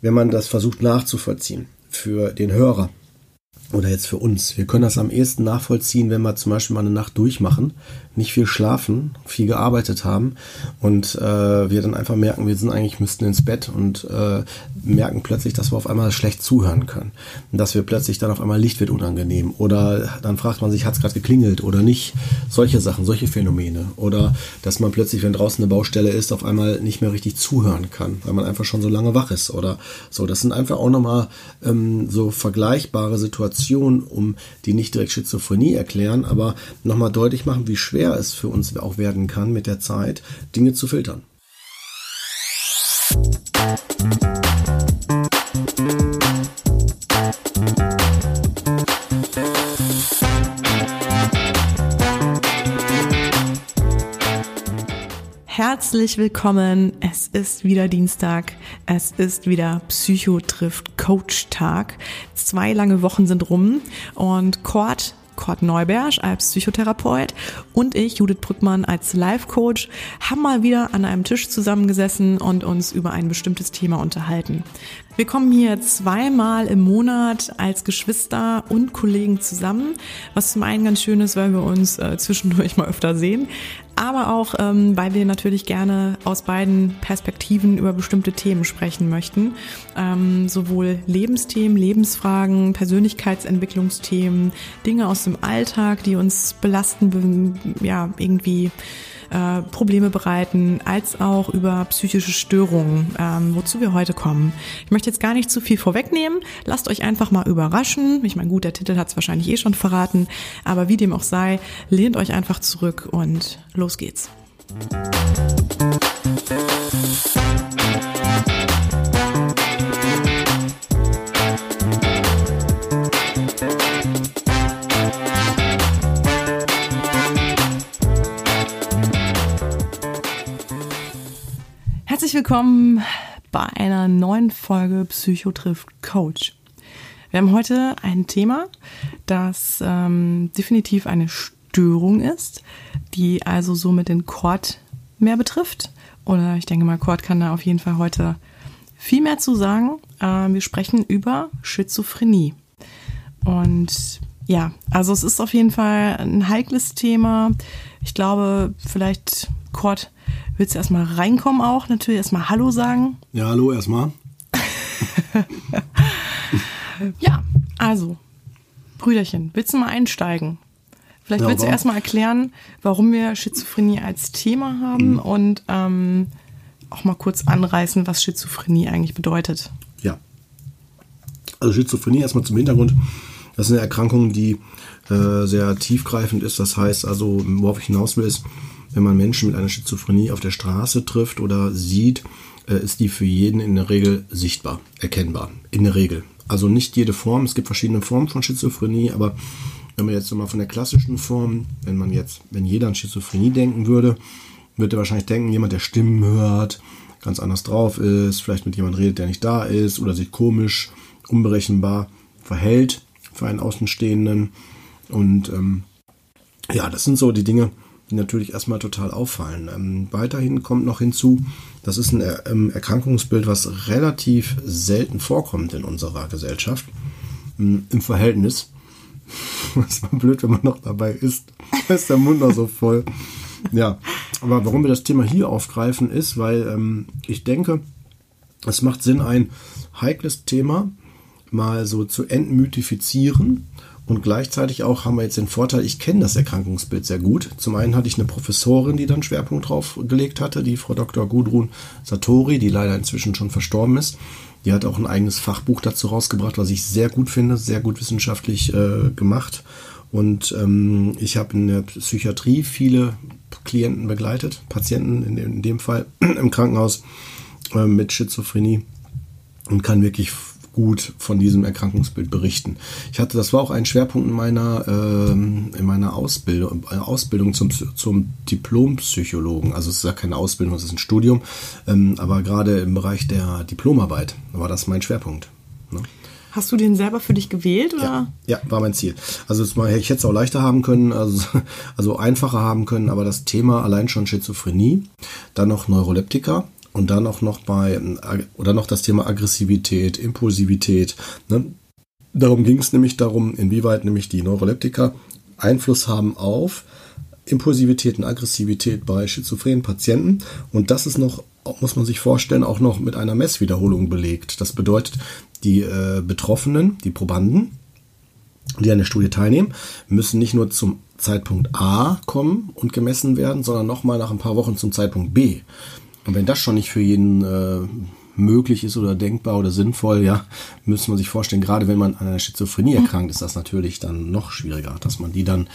wenn man das versucht nachzuvollziehen für den Hörer oder jetzt für uns. Wir können das am ehesten nachvollziehen, wenn wir zum Beispiel mal eine Nacht durchmachen, nicht viel schlafen, viel gearbeitet haben und äh, wir dann einfach merken, wir sind eigentlich müssten ins Bett und äh, merken plötzlich, dass wir auf einmal schlecht zuhören können. Und dass wir plötzlich dann auf einmal Licht wird unangenehm oder dann fragt man sich, hat es gerade geklingelt oder nicht? Solche Sachen, solche Phänomene. Oder dass man plötzlich, wenn draußen eine Baustelle ist, auf einmal nicht mehr richtig zuhören kann, weil man einfach schon so lange wach ist oder so. Das sind einfach auch nochmal ähm, so vergleichbare Situationen um die nicht direkt Schizophrenie erklären, aber nochmal deutlich machen, wie schwer es für uns auch werden kann, mit der Zeit Dinge zu filtern. Herzlich willkommen. Es ist wieder Dienstag. Es ist wieder Psycho trifft Coach Tag. Zwei lange Wochen sind rum und Kurt Kurt Neuberg als Psychotherapeut und ich, Judith Brückmann, als Life-Coach, haben mal wieder an einem Tisch zusammengesessen und uns über ein bestimmtes Thema unterhalten. Wir kommen hier zweimal im Monat als Geschwister und Kollegen zusammen, was zum einen ganz schön ist, weil wir uns äh, zwischendurch mal öfter sehen, aber auch, ähm, weil wir natürlich gerne aus beiden Perspektiven über bestimmte Themen sprechen möchten. Ähm, sowohl Lebensthemen, Lebensfragen, Persönlichkeitsentwicklungsthemen, Dinge aus dem Alltag, die uns belasten, ja, irgendwie äh, Probleme bereiten, als auch über psychische Störungen, ähm, wozu wir heute kommen. Ich möchte jetzt gar nicht zu viel vorwegnehmen. Lasst euch einfach mal überraschen. Ich meine, gut, der Titel hat es wahrscheinlich eh schon verraten, aber wie dem auch sei, lehnt euch einfach zurück und los geht's. Herzlich willkommen bei einer neuen Folge Psycho trifft Coach. Wir haben heute ein Thema, das ähm, definitiv eine Störung ist, die also somit den Chord mehr betrifft. Oder ich denke mal, Chord kann da auf jeden Fall heute viel mehr zu sagen. Äh, wir sprechen über Schizophrenie. Und ja, also es ist auf jeden Fall ein heikles Thema. Ich glaube, vielleicht Kurt Willst du erstmal reinkommen auch? Natürlich erstmal Hallo sagen. Ja, hallo erstmal. ja, also, Brüderchen, willst du mal einsteigen? Vielleicht ja, willst du erstmal erklären, warum wir Schizophrenie als Thema haben mhm. und ähm, auch mal kurz anreißen, was Schizophrenie eigentlich bedeutet. Ja. Also Schizophrenie erstmal zum Hintergrund. Das ist eine Erkrankung, die äh, sehr tiefgreifend ist. Das heißt also, worauf ich hinaus will, ist, wenn man Menschen mit einer Schizophrenie auf der Straße trifft oder sieht, äh, ist die für jeden in der Regel sichtbar, erkennbar. In der Regel. Also nicht jede Form, es gibt verschiedene Formen von Schizophrenie, aber wenn man jetzt mal von der klassischen Form, wenn man jetzt, wenn jeder an Schizophrenie denken würde, würde er wahrscheinlich denken, jemand, der Stimmen hört, ganz anders drauf ist, vielleicht mit jemandem redet, der nicht da ist oder sich komisch, unberechenbar verhält für einen Außenstehenden. Und ähm, ja, das sind so die Dinge, die natürlich erstmal total auffallen. Ähm, weiterhin kommt noch hinzu, das ist ein ähm, Erkrankungsbild, was relativ selten vorkommt in unserer Gesellschaft. Ähm, Im Verhältnis. Ist mal blöd, wenn man noch dabei ist. Da ist der Mund noch so voll. Ja, aber warum wir das Thema hier aufgreifen, ist, weil ähm, ich denke, es macht Sinn, ein heikles Thema mal so zu entmythifizieren und gleichzeitig auch haben wir jetzt den Vorteil, ich kenne das Erkrankungsbild sehr gut. Zum einen hatte ich eine Professorin, die dann Schwerpunkt drauf gelegt hatte, die Frau Dr. Gudrun Satori, die leider inzwischen schon verstorben ist. Die hat auch ein eigenes Fachbuch dazu rausgebracht, was ich sehr gut finde, sehr gut wissenschaftlich äh, gemacht. Und ähm, ich habe in der Psychiatrie viele Klienten begleitet, Patienten in dem, in dem Fall im Krankenhaus äh, mit Schizophrenie und kann wirklich gut von diesem Erkrankungsbild berichten. Ich hatte, das war auch ein Schwerpunkt in meiner, ähm, in meiner Ausbildung, äh, Ausbildung zum, zum Diplompsychologen. Also es ist ja keine Ausbildung, es ist ein Studium, ähm, aber gerade im Bereich der Diplomarbeit war das mein Schwerpunkt. Ne? Hast du den selber für dich gewählt? Oder? Ja, ja war mein Ziel. Also ich hätte es auch leichter haben können, also, also einfacher haben können, aber das Thema allein schon Schizophrenie, dann noch Neuroleptika, Und dann auch noch bei, oder noch das Thema Aggressivität, Impulsivität. Ne? Darum ging es nämlich darum, inwieweit nämlich die Neuroleptika Einfluss haben auf Impulsivität und Aggressivität bei schizophrenen Patienten. Und das ist noch, muss man sich vorstellen, auch noch mit einer Messwiederholung belegt. Das bedeutet, die äh, Betroffenen, die Probanden, die an der Studie teilnehmen, müssen nicht nur zum Zeitpunkt A kommen und gemessen werden, sondern nochmal nach ein paar Wochen zum Zeitpunkt B. Und wenn das schon nicht für jeden äh, möglich ist oder denkbar oder sinnvoll, ja, müsste man sich vorstellen, gerade wenn man an einer Schizophrenie erkrankt, ist das natürlich dann noch schwieriger, dass man die dann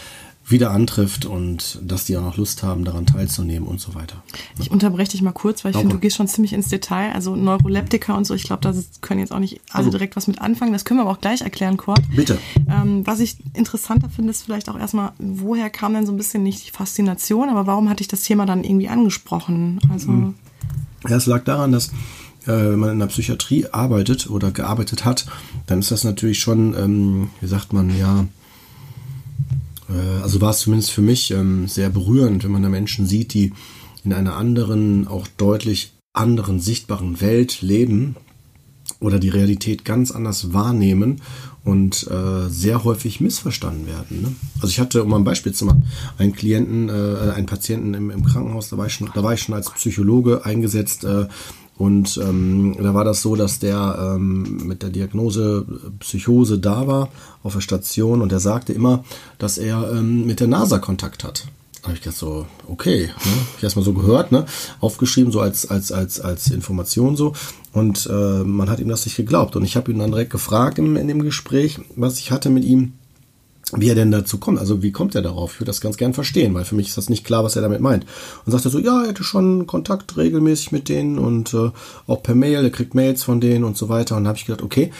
wieder antrifft und dass die auch noch Lust haben, daran teilzunehmen und so weiter. Ich unterbreche dich mal kurz, weil ich okay. finde, du gehst schon ziemlich ins Detail. Also Neuroleptika und so, ich glaube, da können jetzt auch nicht alle also. direkt was mit anfangen. Das können wir aber auch gleich erklären, Kurt. Bitte. Ähm, was ich interessanter finde, ist vielleicht auch erstmal, woher kam denn so ein bisschen nicht die Faszination, aber warum hatte ich das Thema dann irgendwie angesprochen? Also. Mhm. Es lag daran, dass äh, wenn man in der Psychiatrie arbeitet oder gearbeitet hat, dann ist das natürlich schon, ähm, wie sagt man, ja, äh, also war es zumindest für mich ähm, sehr berührend, wenn man da Menschen sieht, die in einer anderen, auch deutlich anderen sichtbaren Welt leben oder die Realität ganz anders wahrnehmen und äh, sehr häufig missverstanden werden. Ne? Also ich hatte, um ein Beispiel zu machen, einen Klienten, äh, einen Patienten im, im Krankenhaus, da war, ich schon, da war ich schon als Psychologe eingesetzt, äh, und ähm, da war das so, dass der ähm, mit der Diagnose Psychose da war auf der Station und der sagte immer, dass er ähm, mit der NASA Kontakt hat. Habe ich gedacht so, okay, ne? ich erstmal so gehört, ne? aufgeschrieben so als als als als Information so und äh, man hat ihm das nicht geglaubt und ich habe ihn dann direkt gefragt im, in dem Gespräch, was ich hatte mit ihm wie er denn dazu kommt. Also wie kommt er darauf? Ich würde das ganz gern verstehen, weil für mich ist das nicht klar, was er damit meint. Und sagt er so, ja, er hätte schon Kontakt regelmäßig mit denen und äh, auch per Mail, er kriegt Mails von denen und so weiter. Und habe ich gedacht, okay,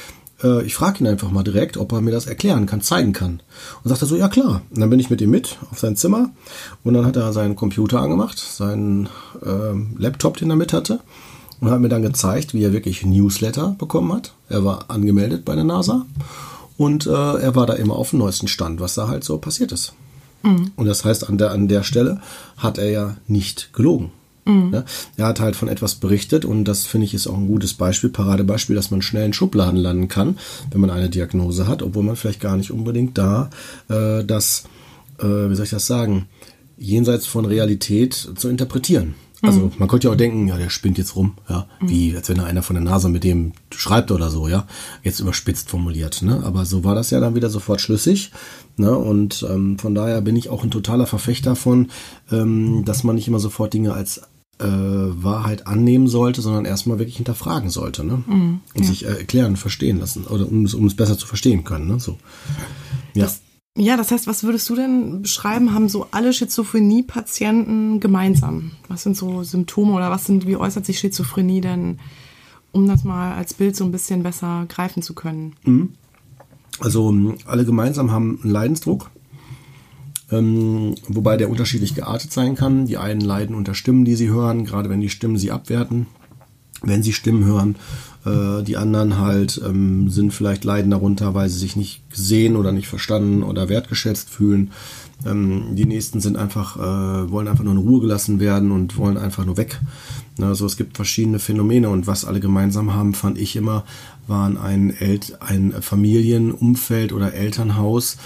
äh, ich frage ihn einfach mal direkt, ob er mir das erklären kann, zeigen kann. Und sagt er so, ja klar. Und dann bin ich mit ihm mit auf sein Zimmer und dann hat er seinen Computer angemacht, seinen äh, Laptop, den er mit hatte und hat mir dann gezeigt, wie er wirklich Newsletter bekommen hat. Er war angemeldet bei der NASA und äh, er war da immer auf dem neuesten Stand, was da halt so passiert ist. Mhm. Und das heißt, an der, an der Stelle hat er ja nicht gelogen. Mhm. Ja, er hat halt von etwas berichtet und das finde ich ist auch ein gutes Beispiel, Paradebeispiel, dass man schnell in Schubladen landen kann, wenn man eine Diagnose hat, obwohl man vielleicht gar nicht unbedingt da äh, das, äh, wie soll ich das sagen, jenseits von Realität zu interpretieren. Also mhm. man könnte ja auch denken, ja, der spinnt jetzt rum, ja, mhm. wie als wenn da einer von der NASA mit dem schreibt oder so, ja, jetzt überspitzt formuliert, ne? Aber so war das ja dann wieder sofort schlüssig, ne? Und ähm, von daher bin ich auch ein totaler Verfechter von, ähm, dass man nicht immer sofort Dinge als äh, Wahrheit annehmen sollte, sondern erstmal wirklich hinterfragen sollte, ne? Mhm, und ja. sich äh, erklären, verstehen lassen oder um, um es besser zu verstehen können, ne? So. Ja. Das ja, das heißt, was würdest du denn beschreiben, haben so alle Schizophrenie-Patienten gemeinsam? Was sind so Symptome oder was sind, wie äußert sich Schizophrenie denn, um das mal als Bild so ein bisschen besser greifen zu können? Mhm. Also alle gemeinsam haben einen Leidensdruck, ähm, wobei der unterschiedlich geartet sein kann. Die einen leiden unter Stimmen, die sie hören, gerade wenn die Stimmen sie abwerten, wenn sie Stimmen hören äh, die anderen halt ähm, sind vielleicht leiden darunter, weil sie sich nicht gesehen oder nicht verstanden oder wertgeschätzt fühlen. Ähm, die nächsten sind einfach, äh, wollen einfach nur in Ruhe gelassen werden und wollen einfach nur weg. Also es gibt verschiedene Phänomene und was alle gemeinsam haben, fand ich immer, waren ein, El ein Familienumfeld oder Elternhaus,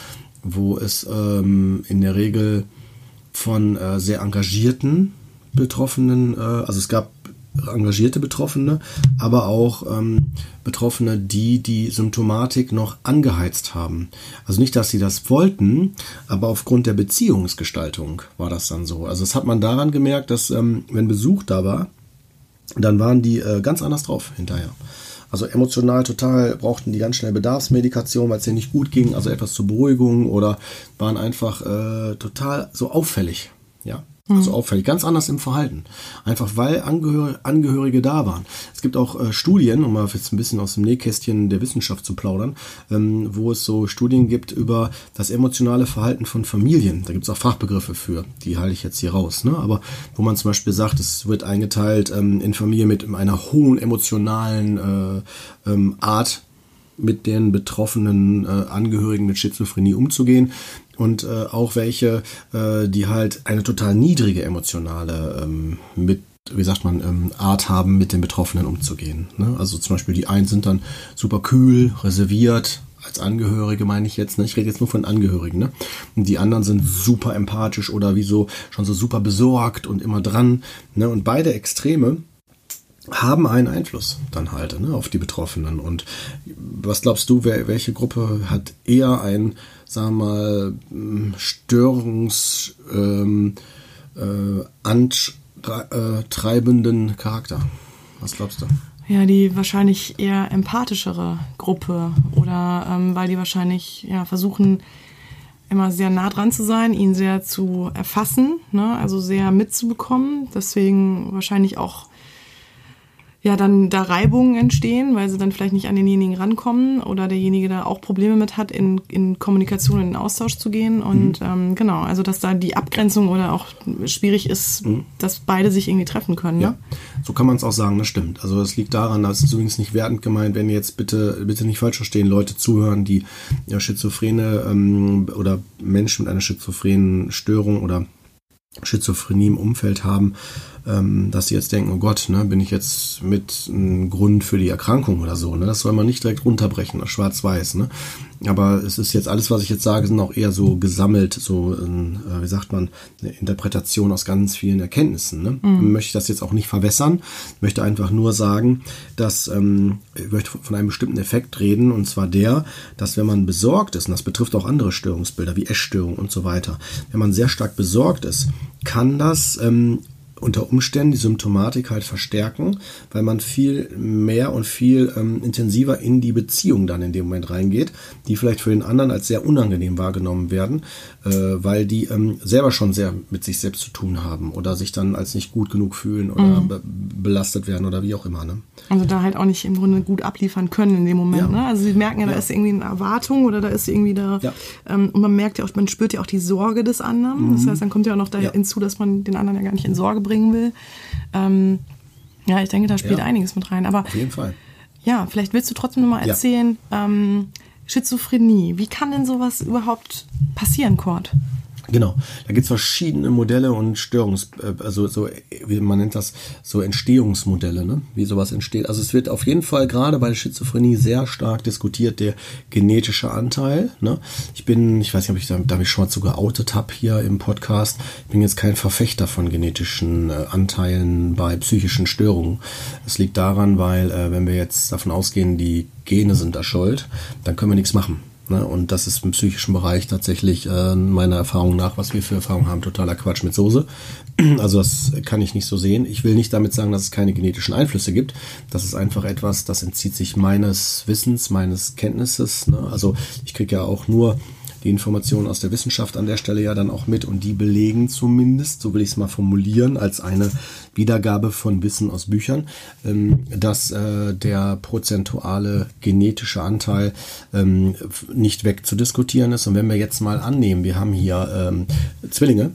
wo es ähm, in der Regel von äh, sehr engagierten Betroffenen, äh, also es gab engagierte Betroffene, aber auch ähm, Betroffene, die die Symptomatik noch angeheizt haben. Also nicht, dass sie das wollten, aber aufgrund der Beziehungsgestaltung war das dann so. Also das hat man daran gemerkt, dass ähm, wenn Besuch da war, dann waren die äh, ganz anders drauf hinterher. Also emotional total brauchten die ganz schnell Bedarfsmedikation, weil es denen nicht gut ging, also etwas zur Beruhigung oder waren einfach äh, total so auffällig. Ja, also auffällig, ganz anders im Verhalten. Einfach weil Angehör Angehörige da waren. Es gibt auch äh, Studien, um mal jetzt ein bisschen aus dem Nähkästchen der Wissenschaft zu plaudern, ähm, wo es so Studien gibt über das emotionale Verhalten von Familien. Da gibt es auch Fachbegriffe für, die halte ich jetzt hier raus. Ne? Aber wo man zum Beispiel sagt, es wird eingeteilt ähm, in Familien mit einer hohen emotionalen äh, ähm, Art mit den betroffenen äh, Angehörigen mit Schizophrenie umzugehen und äh, auch welche, äh, die halt eine total niedrige emotionale ähm, mit wie sagt man, ähm, Art haben, mit den Betroffenen umzugehen. Ne? Also zum Beispiel die einen sind dann super kühl, reserviert, als Angehörige meine ich jetzt, ne? ich rede jetzt nur von Angehörigen, ne? Und die anderen sind super empathisch oder wie so schon so super besorgt und immer dran, ne? Und beide Extreme haben einen Einfluss dann halt ne, auf die Betroffenen. Und was glaubst du, wer, welche Gruppe hat eher ein, sagen wir mal, Störungs ähm, äh, Charakter? Was glaubst du? Ja, die wahrscheinlich eher empathischere Gruppe oder ähm, weil die wahrscheinlich ja versuchen immer sehr nah dran zu sein, ihn sehr zu erfassen, ne? also sehr mitzubekommen. Deswegen wahrscheinlich auch ja dann da Reibungen entstehen, weil sie dann vielleicht nicht an denjenigen rankommen oder derjenige da auch Probleme mit hat, in, in Kommunikation, in den Austausch zu gehen. Und mhm. ähm, genau, also dass da die Abgrenzung oder auch schwierig ist, mhm. dass beide sich irgendwie treffen können. Ne? Ja, so kann man es auch sagen, das stimmt. Also es liegt daran, dass es übrigens nicht wertend gemeint, wenn jetzt bitte, bitte nicht falsch verstehen, Leute zuhören, die ja, Schizophrene ähm, oder Menschen mit einer schizophrenen Störung oder Schizophrenie im Umfeld haben, ähm, dass sie jetzt denken, oh Gott, ne, bin ich jetzt mit einem Grund für die Erkrankung oder so. Ne? Das soll man nicht direkt runterbrechen, schwarz-weiß. Ne? Aber es ist jetzt alles, was ich jetzt sage, sind auch eher so gesammelt, so, äh, wie sagt man, eine Interpretation aus ganz vielen Erkenntnissen. Ne? Mhm. Möchte ich das jetzt auch nicht verwässern, möchte einfach nur sagen, dass ähm, ich möchte von einem bestimmten Effekt reden, und zwar der, dass wenn man besorgt ist, und das betrifft auch andere Störungsbilder wie Essstörungen und so weiter, wenn man sehr stark besorgt ist, kann das ähm, unter Umständen die Symptomatik halt verstärken, weil man viel mehr und viel ähm, intensiver in die Beziehung dann in dem Moment reingeht, die vielleicht für den anderen als sehr unangenehm wahrgenommen werden, äh, weil die ähm, selber schon sehr mit sich selbst zu tun haben oder sich dann als nicht gut genug fühlen oder mhm. be belastet werden oder wie auch immer. Ne? Also da halt auch nicht im Grunde gut abliefern können in dem Moment. Ja. Ne? Also sie merken ja, da ja. ist irgendwie eine Erwartung oder da ist irgendwie da ja. ähm, und man merkt ja auch, man spürt ja auch die Sorge des anderen. Mhm. Das heißt, dann kommt ja auch noch da hinzu, dass man den anderen ja gar nicht in Sorge bringen will. Ähm, ja, ich denke, da spielt einiges mit rein. Aber auf jeden Fall. Ja, vielleicht willst du trotzdem noch mal erzählen, ähm, Schizophrenie. Wie kann denn sowas überhaupt passieren, Kurt? Genau, da gibt es verschiedene Modelle und Störungs, äh, also so, wie man nennt das, so Entstehungsmodelle, ne? wie sowas entsteht. Also es wird auf jeden Fall gerade bei der Schizophrenie sehr stark diskutiert, der genetische Anteil. Ne? Ich bin, ich weiß nicht, ob ich da, da mich schon mal zu geoutet habe hier im Podcast, ich bin jetzt kein Verfechter von genetischen äh, Anteilen bei psychischen Störungen. Es liegt daran, weil äh, wenn wir jetzt davon ausgehen, die Gene sind da schuld, dann können wir nichts machen. Ne? Und das ist im psychischen Bereich tatsächlich äh, meiner Erfahrung nach, was wir für Erfahrungen haben, totaler Quatsch mit Soße. Also das kann ich nicht so sehen. Ich will nicht damit sagen, dass es keine genetischen Einflüsse gibt. Das ist einfach etwas, das entzieht sich meines Wissens, meines Kenntnisses. Ne? Also ich kriege ja auch nur die Informationen aus der Wissenschaft an der Stelle ja dann auch mit und die belegen zumindest, so will ich es mal formulieren, als eine Wiedergabe von Wissen aus Büchern, ähm, dass äh, der prozentuale genetische Anteil ähm, nicht wegzudiskutieren ist. Und wenn wir jetzt mal annehmen, wir haben hier ähm, Zwillinge,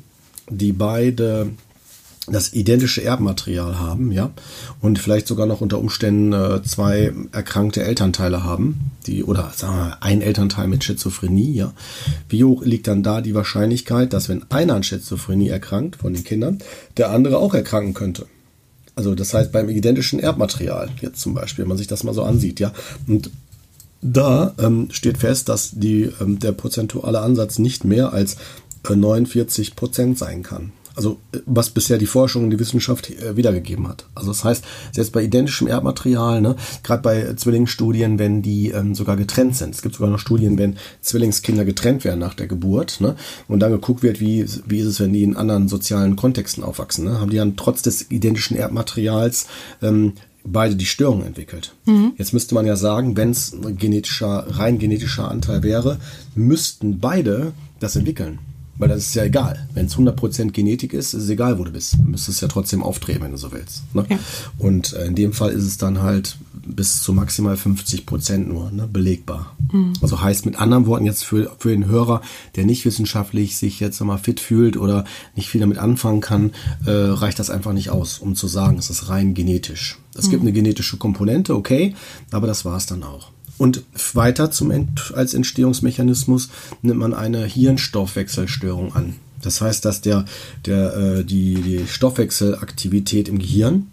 die beide das identische Erbmaterial haben, ja, und vielleicht sogar noch unter Umständen äh, zwei erkrankte Elternteile haben, die oder sagen wir ein Elternteil mit Schizophrenie, ja. Wie hoch liegt dann da die Wahrscheinlichkeit, dass wenn einer an Schizophrenie erkrankt von den Kindern, der andere auch erkranken könnte? Also das heißt beim identischen Erbmaterial jetzt zum Beispiel, wenn man sich das mal so ansieht, ja. Und da ähm, steht fest, dass die, ähm, der prozentuale Ansatz nicht mehr als äh, 49 Prozent sein kann. Also was bisher die Forschung und die Wissenschaft äh, wiedergegeben hat. Also das heißt, selbst bei identischem Erbmaterial, ne, gerade bei Zwillingsstudien, wenn die ähm, sogar getrennt sind. Es gibt sogar noch Studien, wenn Zwillingskinder getrennt werden nach der Geburt, ne, und dann geguckt wird, wie, wie ist es, wenn die in anderen sozialen Kontexten aufwachsen. Ne, haben die dann trotz des identischen Erbmaterials ähm, beide die Störung entwickelt. Mhm. Jetzt müsste man ja sagen, wenn es ein genetischer, rein genetischer Anteil wäre, müssten beide das entwickeln. Weil das ist ja egal. Wenn es 100% Genetik ist, ist es egal, wo du bist. Du müsstest ja trotzdem aufdrehen, wenn du so willst. Ne? Ja. Und äh, in dem Fall ist es dann halt bis zu maximal 50% nur ne, belegbar. Mhm. Also heißt mit anderen Worten jetzt für, für den Hörer, der nicht wissenschaftlich sich jetzt nochmal fit fühlt oder nicht viel damit anfangen kann, äh, reicht das einfach nicht aus, um zu sagen, es ist rein genetisch. Es mhm. gibt eine genetische Komponente, okay, aber das war es dann auch. Und weiter zum Ent als Entstehungsmechanismus nimmt man eine Hirnstoffwechselstörung an. Das heißt, dass der, der, äh, die, die Stoffwechselaktivität im Gehirn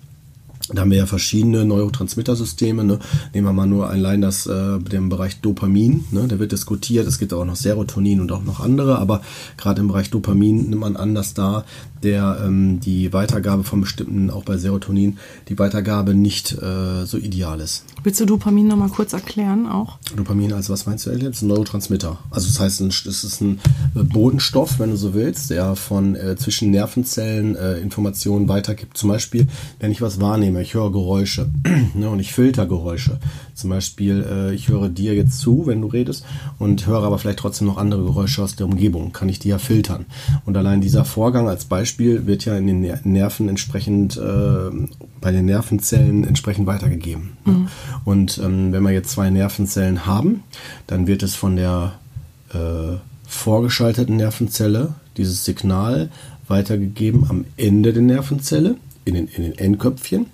da haben wir ja verschiedene Neurotransmittersysteme. Ne? Nehmen wir mal nur allein das, äh, den Bereich Dopamin. Ne? Der wird diskutiert. Es gibt auch noch Serotonin und auch noch andere. Aber gerade im Bereich Dopamin nimmt man an, dass da der ähm, die Weitergabe von bestimmten, auch bei Serotonin, die Weitergabe nicht äh, so ideal ist. Willst du Dopamin nochmal kurz erklären auch? Dopamin als was meinst du, Elliot? Das ist ein Neurotransmitter. Also das heißt, es ist ein äh, Bodenstoff, wenn du so willst, der von äh, zwischen Nervenzellen äh, Informationen weitergibt. Zum Beispiel, wenn ich was wahrnehme, ich höre Geräusche ne, und ich filter Geräusche. Zum Beispiel, äh, ich höre dir jetzt zu, wenn du redest und höre aber vielleicht trotzdem noch andere Geräusche aus der Umgebung. Kann ich die ja filtern. Und allein dieser Vorgang als Beispiel wird ja in den Nerven entsprechend, äh, bei den Nervenzellen entsprechend weitergegeben. Mhm. Und ähm, wenn wir jetzt zwei Nervenzellen haben, dann wird es von der äh, vorgeschalteten Nervenzelle dieses Signal weitergegeben am Ende der Nervenzelle, in den, in den Endköpfchen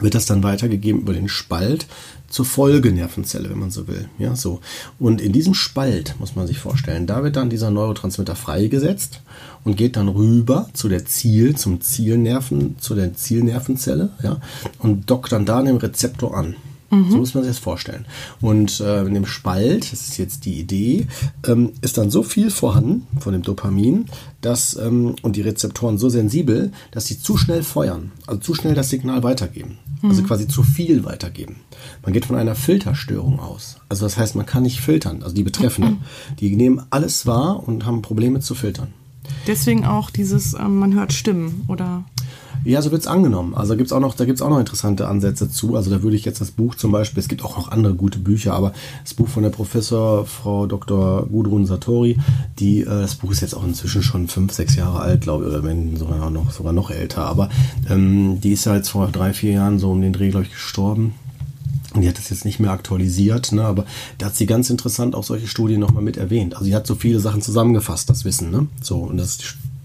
wird das dann weitergegeben über den Spalt zur Folgenervenzelle, wenn man so will. Ja, so. Und in diesem Spalt, muss man sich vorstellen, da wird dann dieser Neurotransmitter freigesetzt und geht dann rüber zu der Ziel, zum Zielnerven, zu der Zielnervenzelle, ja, und dockt dann da an dem Rezeptor an. Mhm. So muss man sich das vorstellen. Und äh, in dem Spalt, das ist jetzt die Idee, ähm, ist dann so viel vorhanden von dem Dopamin, dass ähm, und die Rezeptoren so sensibel, dass sie zu schnell feuern, also zu schnell das Signal weitergeben. Also mhm. Also quasi zu viel weitergeben. Man geht von einer Filterstörung aus. Also das heißt, man kann nicht filtern. Also die Betreffenden, mhm. die nehmen alles wahr und haben Probleme zu filtern. Deswegen auch dieses, ähm, man hört Stimmen, oder? Ja, so wird's angenommen. Also gibt's auch noch, da auch noch interessante Ansätze zu. Also da würde ich jetzt das Buch zum Beispiel, es gibt auch noch andere gute Bücher, aber das Buch von der Professor Frau Dr. Gudrun Satori, die, äh, das Buch ist jetzt auch inzwischen schon fünf, sechs Jahre alt, glaube ich, oder wenn sogar noch, sogar noch älter. Aber ähm, die ist ja jetzt vor drei, vier Jahren so um den Dreh, glaube ich, gestorben. Und die hat das jetzt nicht mehr aktualisiert, ne? aber da hat sie ganz interessant auch solche Studien nochmal mit erwähnt. Also sie hat so viele Sachen zusammengefasst, das Wissen. Ne? So, und das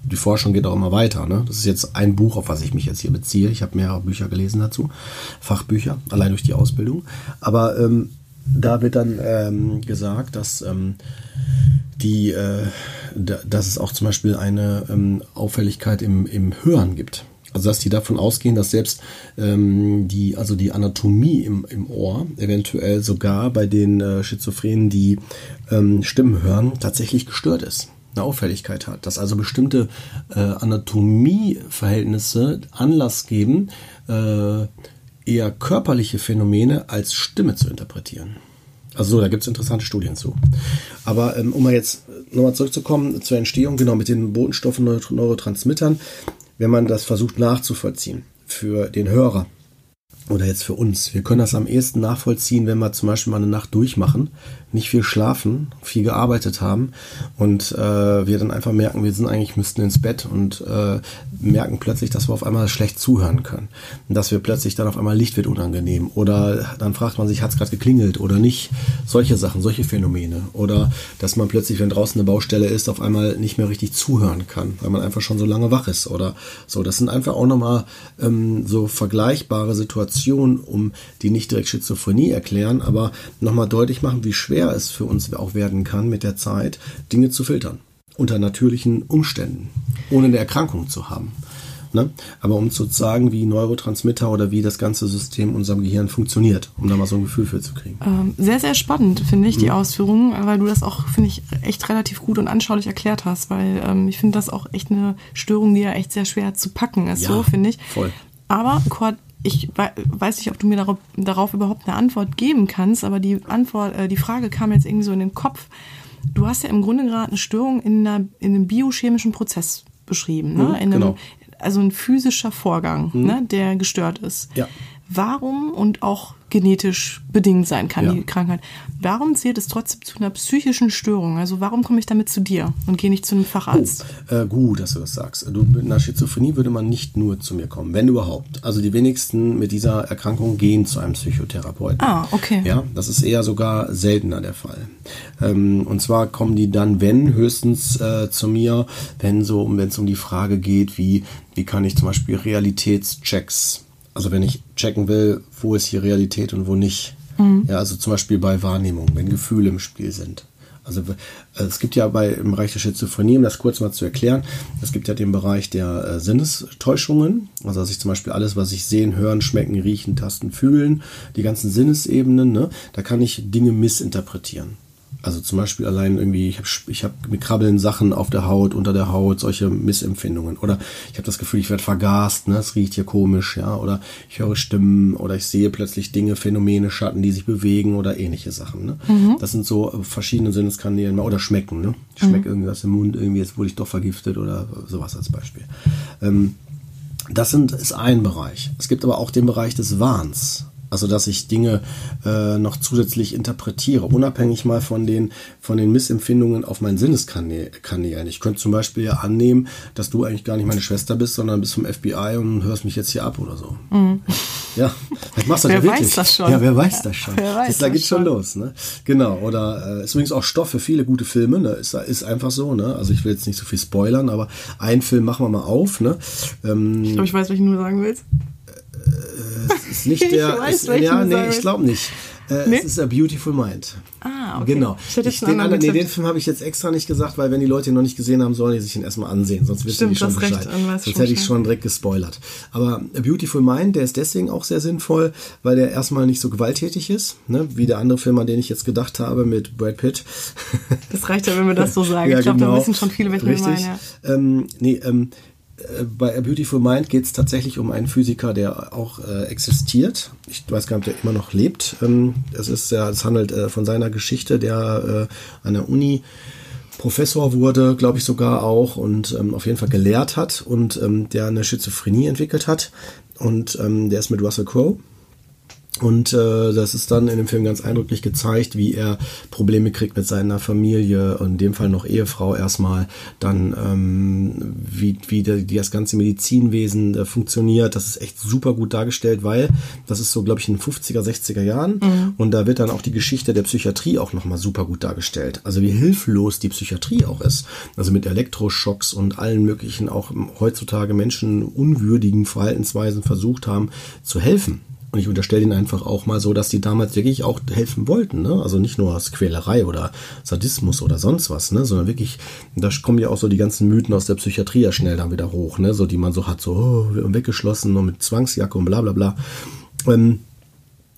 die Forschung geht auch immer weiter. Ne? Das ist jetzt ein Buch, auf was ich mich jetzt hier beziehe. Ich habe mehrere Bücher gelesen dazu, Fachbücher, allein durch die Ausbildung. Aber ähm, da wird dann ähm, gesagt, dass ähm, die, äh, dass es auch zum Beispiel eine ähm, Auffälligkeit im, im Hören gibt. Also dass die davon ausgehen, dass selbst ähm, die, also die Anatomie im, im Ohr eventuell sogar bei den äh, Schizophrenen, die ähm, Stimmen hören, tatsächlich gestört ist eine Auffälligkeit hat, dass also bestimmte äh, Anatomieverhältnisse Anlass geben, äh, eher körperliche Phänomene als Stimme zu interpretieren. Also so, da gibt es interessante Studien zu. Aber ähm, um mal jetzt nochmal zurückzukommen zur Entstehung, genau mit den Botenstoffen, Neurotransmittern, wenn man das versucht nachzuvollziehen für den Hörer, oder jetzt für uns. Wir können das am ehesten nachvollziehen, wenn wir zum Beispiel mal eine Nacht durchmachen, nicht viel schlafen, viel gearbeitet haben und äh, wir dann einfach merken, wir sind eigentlich müssten ins Bett und äh, merken plötzlich, dass wir auf einmal schlecht zuhören können. Dass wir plötzlich dann auf einmal Licht wird unangenehm oder dann fragt man sich, hat es gerade geklingelt oder nicht? Solche Sachen, solche Phänomene. Oder dass man plötzlich, wenn draußen eine Baustelle ist, auf einmal nicht mehr richtig zuhören kann, weil man einfach schon so lange wach ist oder so. Das sind einfach auch nochmal ähm, so vergleichbare Situationen um die nicht direkt Schizophrenie erklären, aber nochmal deutlich machen, wie schwer es für uns auch werden kann, mit der Zeit Dinge zu filtern. Unter natürlichen Umständen, ohne eine Erkrankung zu haben. Ne? Aber um zu sagen, wie Neurotransmitter oder wie das ganze System in unserem Gehirn funktioniert, um da mal so ein Gefühl für zu kriegen. Ähm, sehr, sehr spannend, finde ich, die mhm. Ausführungen, weil du das auch, finde ich, echt relativ gut und anschaulich erklärt hast, weil ähm, ich finde das auch echt eine Störung, die ja echt sehr schwer zu packen ist, ja, so finde ich. Voll. Aber ich weiß nicht, ob du mir darauf, darauf, überhaupt eine Antwort geben kannst, aber die Antwort, äh, die Frage kam jetzt irgendwie so in den Kopf. Du hast ja im Grunde gerade eine Störung in, einer, in einem biochemischen Prozess beschrieben, ne? Mhm, in einem, genau. also ein physischer Vorgang, mhm. ne, der gestört ist. Ja. Warum und auch genetisch bedingt sein kann, ja. die Krankheit. Warum zählt es trotzdem zu einer psychischen Störung? Also warum komme ich damit zu dir und gehe nicht zu einem Facharzt? Oh, äh, gut, dass du das sagst. Du, mit einer Schizophrenie würde man nicht nur zu mir kommen, wenn überhaupt. Also die wenigsten mit dieser Erkrankung gehen zu einem Psychotherapeuten. Ah, okay. Ja, das ist eher sogar seltener der Fall. Ähm, und zwar kommen die dann, wenn, höchstens äh, zu mir, wenn so, wenn es um die Frage geht, wie, wie kann ich zum Beispiel Realitätschecks also wenn ich checken will, wo ist hier Realität und wo nicht. Mhm. Ja, also zum Beispiel bei Wahrnehmung, wenn Gefühle im Spiel sind. Also äh, es gibt ja bei im Bereich der Schizophrenie, um das kurz mal zu erklären, es gibt ja den Bereich der äh, Sinnestäuschungen, also dass ich zum Beispiel alles, was ich sehen, hören, schmecken, riechen, tasten, fühlen, die ganzen Sinnesebenen, ne, da kann ich Dinge missinterpretieren. Also zum Beispiel allein irgendwie, ich habe ich hab mit Krabbeln Sachen auf der Haut, unter der Haut, solche Missempfindungen. Oder ich habe das Gefühl, ich werde vergast, ne? es riecht hier komisch, ja. Oder ich höre Stimmen oder ich sehe plötzlich Dinge, Phänomene, Schatten, die sich bewegen oder ähnliche Sachen. Ne? Mhm. Das sind so verschiedene Sinneskanäle. Oder schmecken, ne? Ich schmecke mhm. irgendwas im Mund, irgendwie jetzt wurde ich doch vergiftet oder sowas als Beispiel. Ähm, das sind, ist ein Bereich. Es gibt aber auch den Bereich des Wahns. Also dass ich Dinge äh, noch zusätzlich interpretiere, unabhängig mal von den, von den Missempfindungen auf meinen Sinneskanälen. Ich könnte zum Beispiel ja annehmen, dass du eigentlich gar nicht meine Schwester bist, sondern bist vom FBI und hörst mich jetzt hier ab oder so. Mhm. Ja, das machst du wer ja wirklich. weiß das schon. Ja, wer weiß das schon. Wer weiß das, da geht's schon schon. los. Ne? Genau, oder äh, ist übrigens auch Stoff für viele gute Filme. Ne? Ist, ist einfach so. Ne? Also ich will jetzt nicht so viel spoilern, aber einen Film machen wir mal auf. Ne? Ähm, Ich glaube, ich weiß, welchen du sagen willst. Ist nicht Ich der. weiß, ist, ja, nee, sagen ich glaube nicht. Äh, Nee? Es ist A Beautiful Mind. Ah, okay. Genau. Ich Ich, den, anderen nee, den. Film habe ich jetzt extra nicht gesagt, weil wenn die Leute ihn noch nicht gesehen haben, sollen die sich ihn erstmal ansehen. Sonst wissen Stimmt, die schon recht, Bescheid. Sonst schon hätte ich schon direkt gespoilert. Aber A Beautiful Mind, der ist deswegen auch sehr sinnvoll, weil der erstmal nicht so gewalttätig ist, ne? wie der andere Film, an den ich jetzt gedacht habe mit Brad Pitt. Das reicht ja, wenn wir das so sagen. ich glaube, da wissen schon viele, wir genau. Richtig. meinen. Ja. Ähm, nee, ähm, äh, bei A Beautiful Mind geht es tatsächlich um einen Physiker, der auch äh, existiert. Ich weiß gar nicht, ob der immer noch lebt. Ähm, es ist ja, es handelt äh, von seiner Geschichte, der äh, an der Uni Professor wurde, glaube ich sogar auch und ähm, auf jeden Fall gelehrt hat und ähm, der eine Schizophrenie entwickelt hat und ähm, der ist mit Russell Crowe und äh, das ist dann in dem Film ganz eindrücklich gezeigt, wie er Probleme kriegt mit seiner Familie, in dem Fall noch Ehefrau erstmal, dann ähm, wie, wie der, das ganze Medizinwesen äh, funktioniert. Das ist echt super gut dargestellt, weil das ist so, glaube ich, in den 50er, 60er Jahren und da wird dann auch die Geschichte der Psychiatrie auch nochmal super gut dargestellt. Also wie hilflos die Psychiatrie auch ist. Also mit Elektroschocks und allen möglichen auch heutzutage Menschen unwürdigen Verhaltensweisen versucht haben zu helfen. Und ich unterstelle ihnen einfach auch mal so, dass die damals wirklich auch helfen wollten. Ne? Also nicht nur aus Quälerei oder Sadismus oder sonst was, ne? sondern wirklich, da kommen ja auch so die ganzen Mythen aus der Psychiatrie ja schnell dann wieder hoch, ne? so die man so hat, so oh, weggeschlossen und mit Zwangsjacke und bla bla bla. Ähm,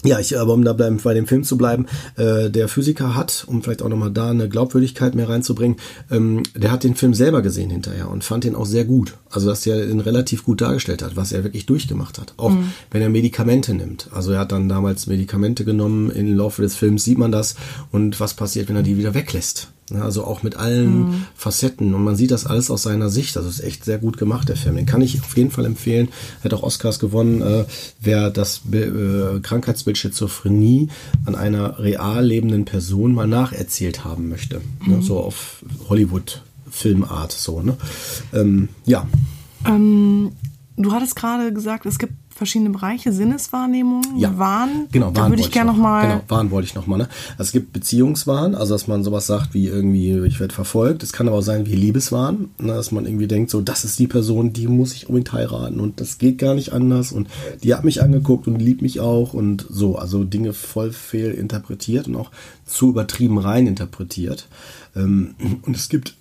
ja, ich, aber um da bleiben, bei dem Film zu bleiben, äh, der Physiker hat, um vielleicht auch nochmal da eine Glaubwürdigkeit mehr reinzubringen, ähm, der hat den Film selber gesehen hinterher und fand den auch sehr gut. Also, dass er den relativ gut dargestellt hat, was er wirklich durchgemacht hat. Auch wenn er Medikamente nimmt. Also, er hat dann damals Medikamente genommen, im Laufe des Films sieht man das und was passiert, wenn er die wieder weglässt. Ja, Also auch mit allen Facetten und man sieht das alles aus seiner Sicht. Also ist echt sehr gut gemacht, der Film. Den kann ich auf jeden Fall empfehlen. Hat auch Oscars gewonnen. Äh, wer das äh, Krankheitsbild Schizophrenie an einer real lebenden Person mal nacherzählt haben möchte. Ne? So auf Hollywood-Filmart so. Ne? Ähm, ja, Ähm, du hattest gerade gesagt, es gibt verschiedene Bereiche, Sinneswahrnehmung, Ja. Wahn. Genau, da Wahn würde ich gerne noch. nochmal. Genau, Wahn wollte ich nochmal. Ne? Also es gibt Beziehungswahn, also dass man sowas sagt wie irgendwie, ich werde verfolgt. Es kann aber auch sein wie Liebeswahn, ne? dass man irgendwie denkt, so, das ist die Person, die muss ich unbedingt heiraten und das geht gar nicht anders und die hat mich angeguckt und liebt mich auch und so. Also Dinge voll fehlinterpretiert und auch zu übertrieben rein interpretiert. Ähm, und es gibt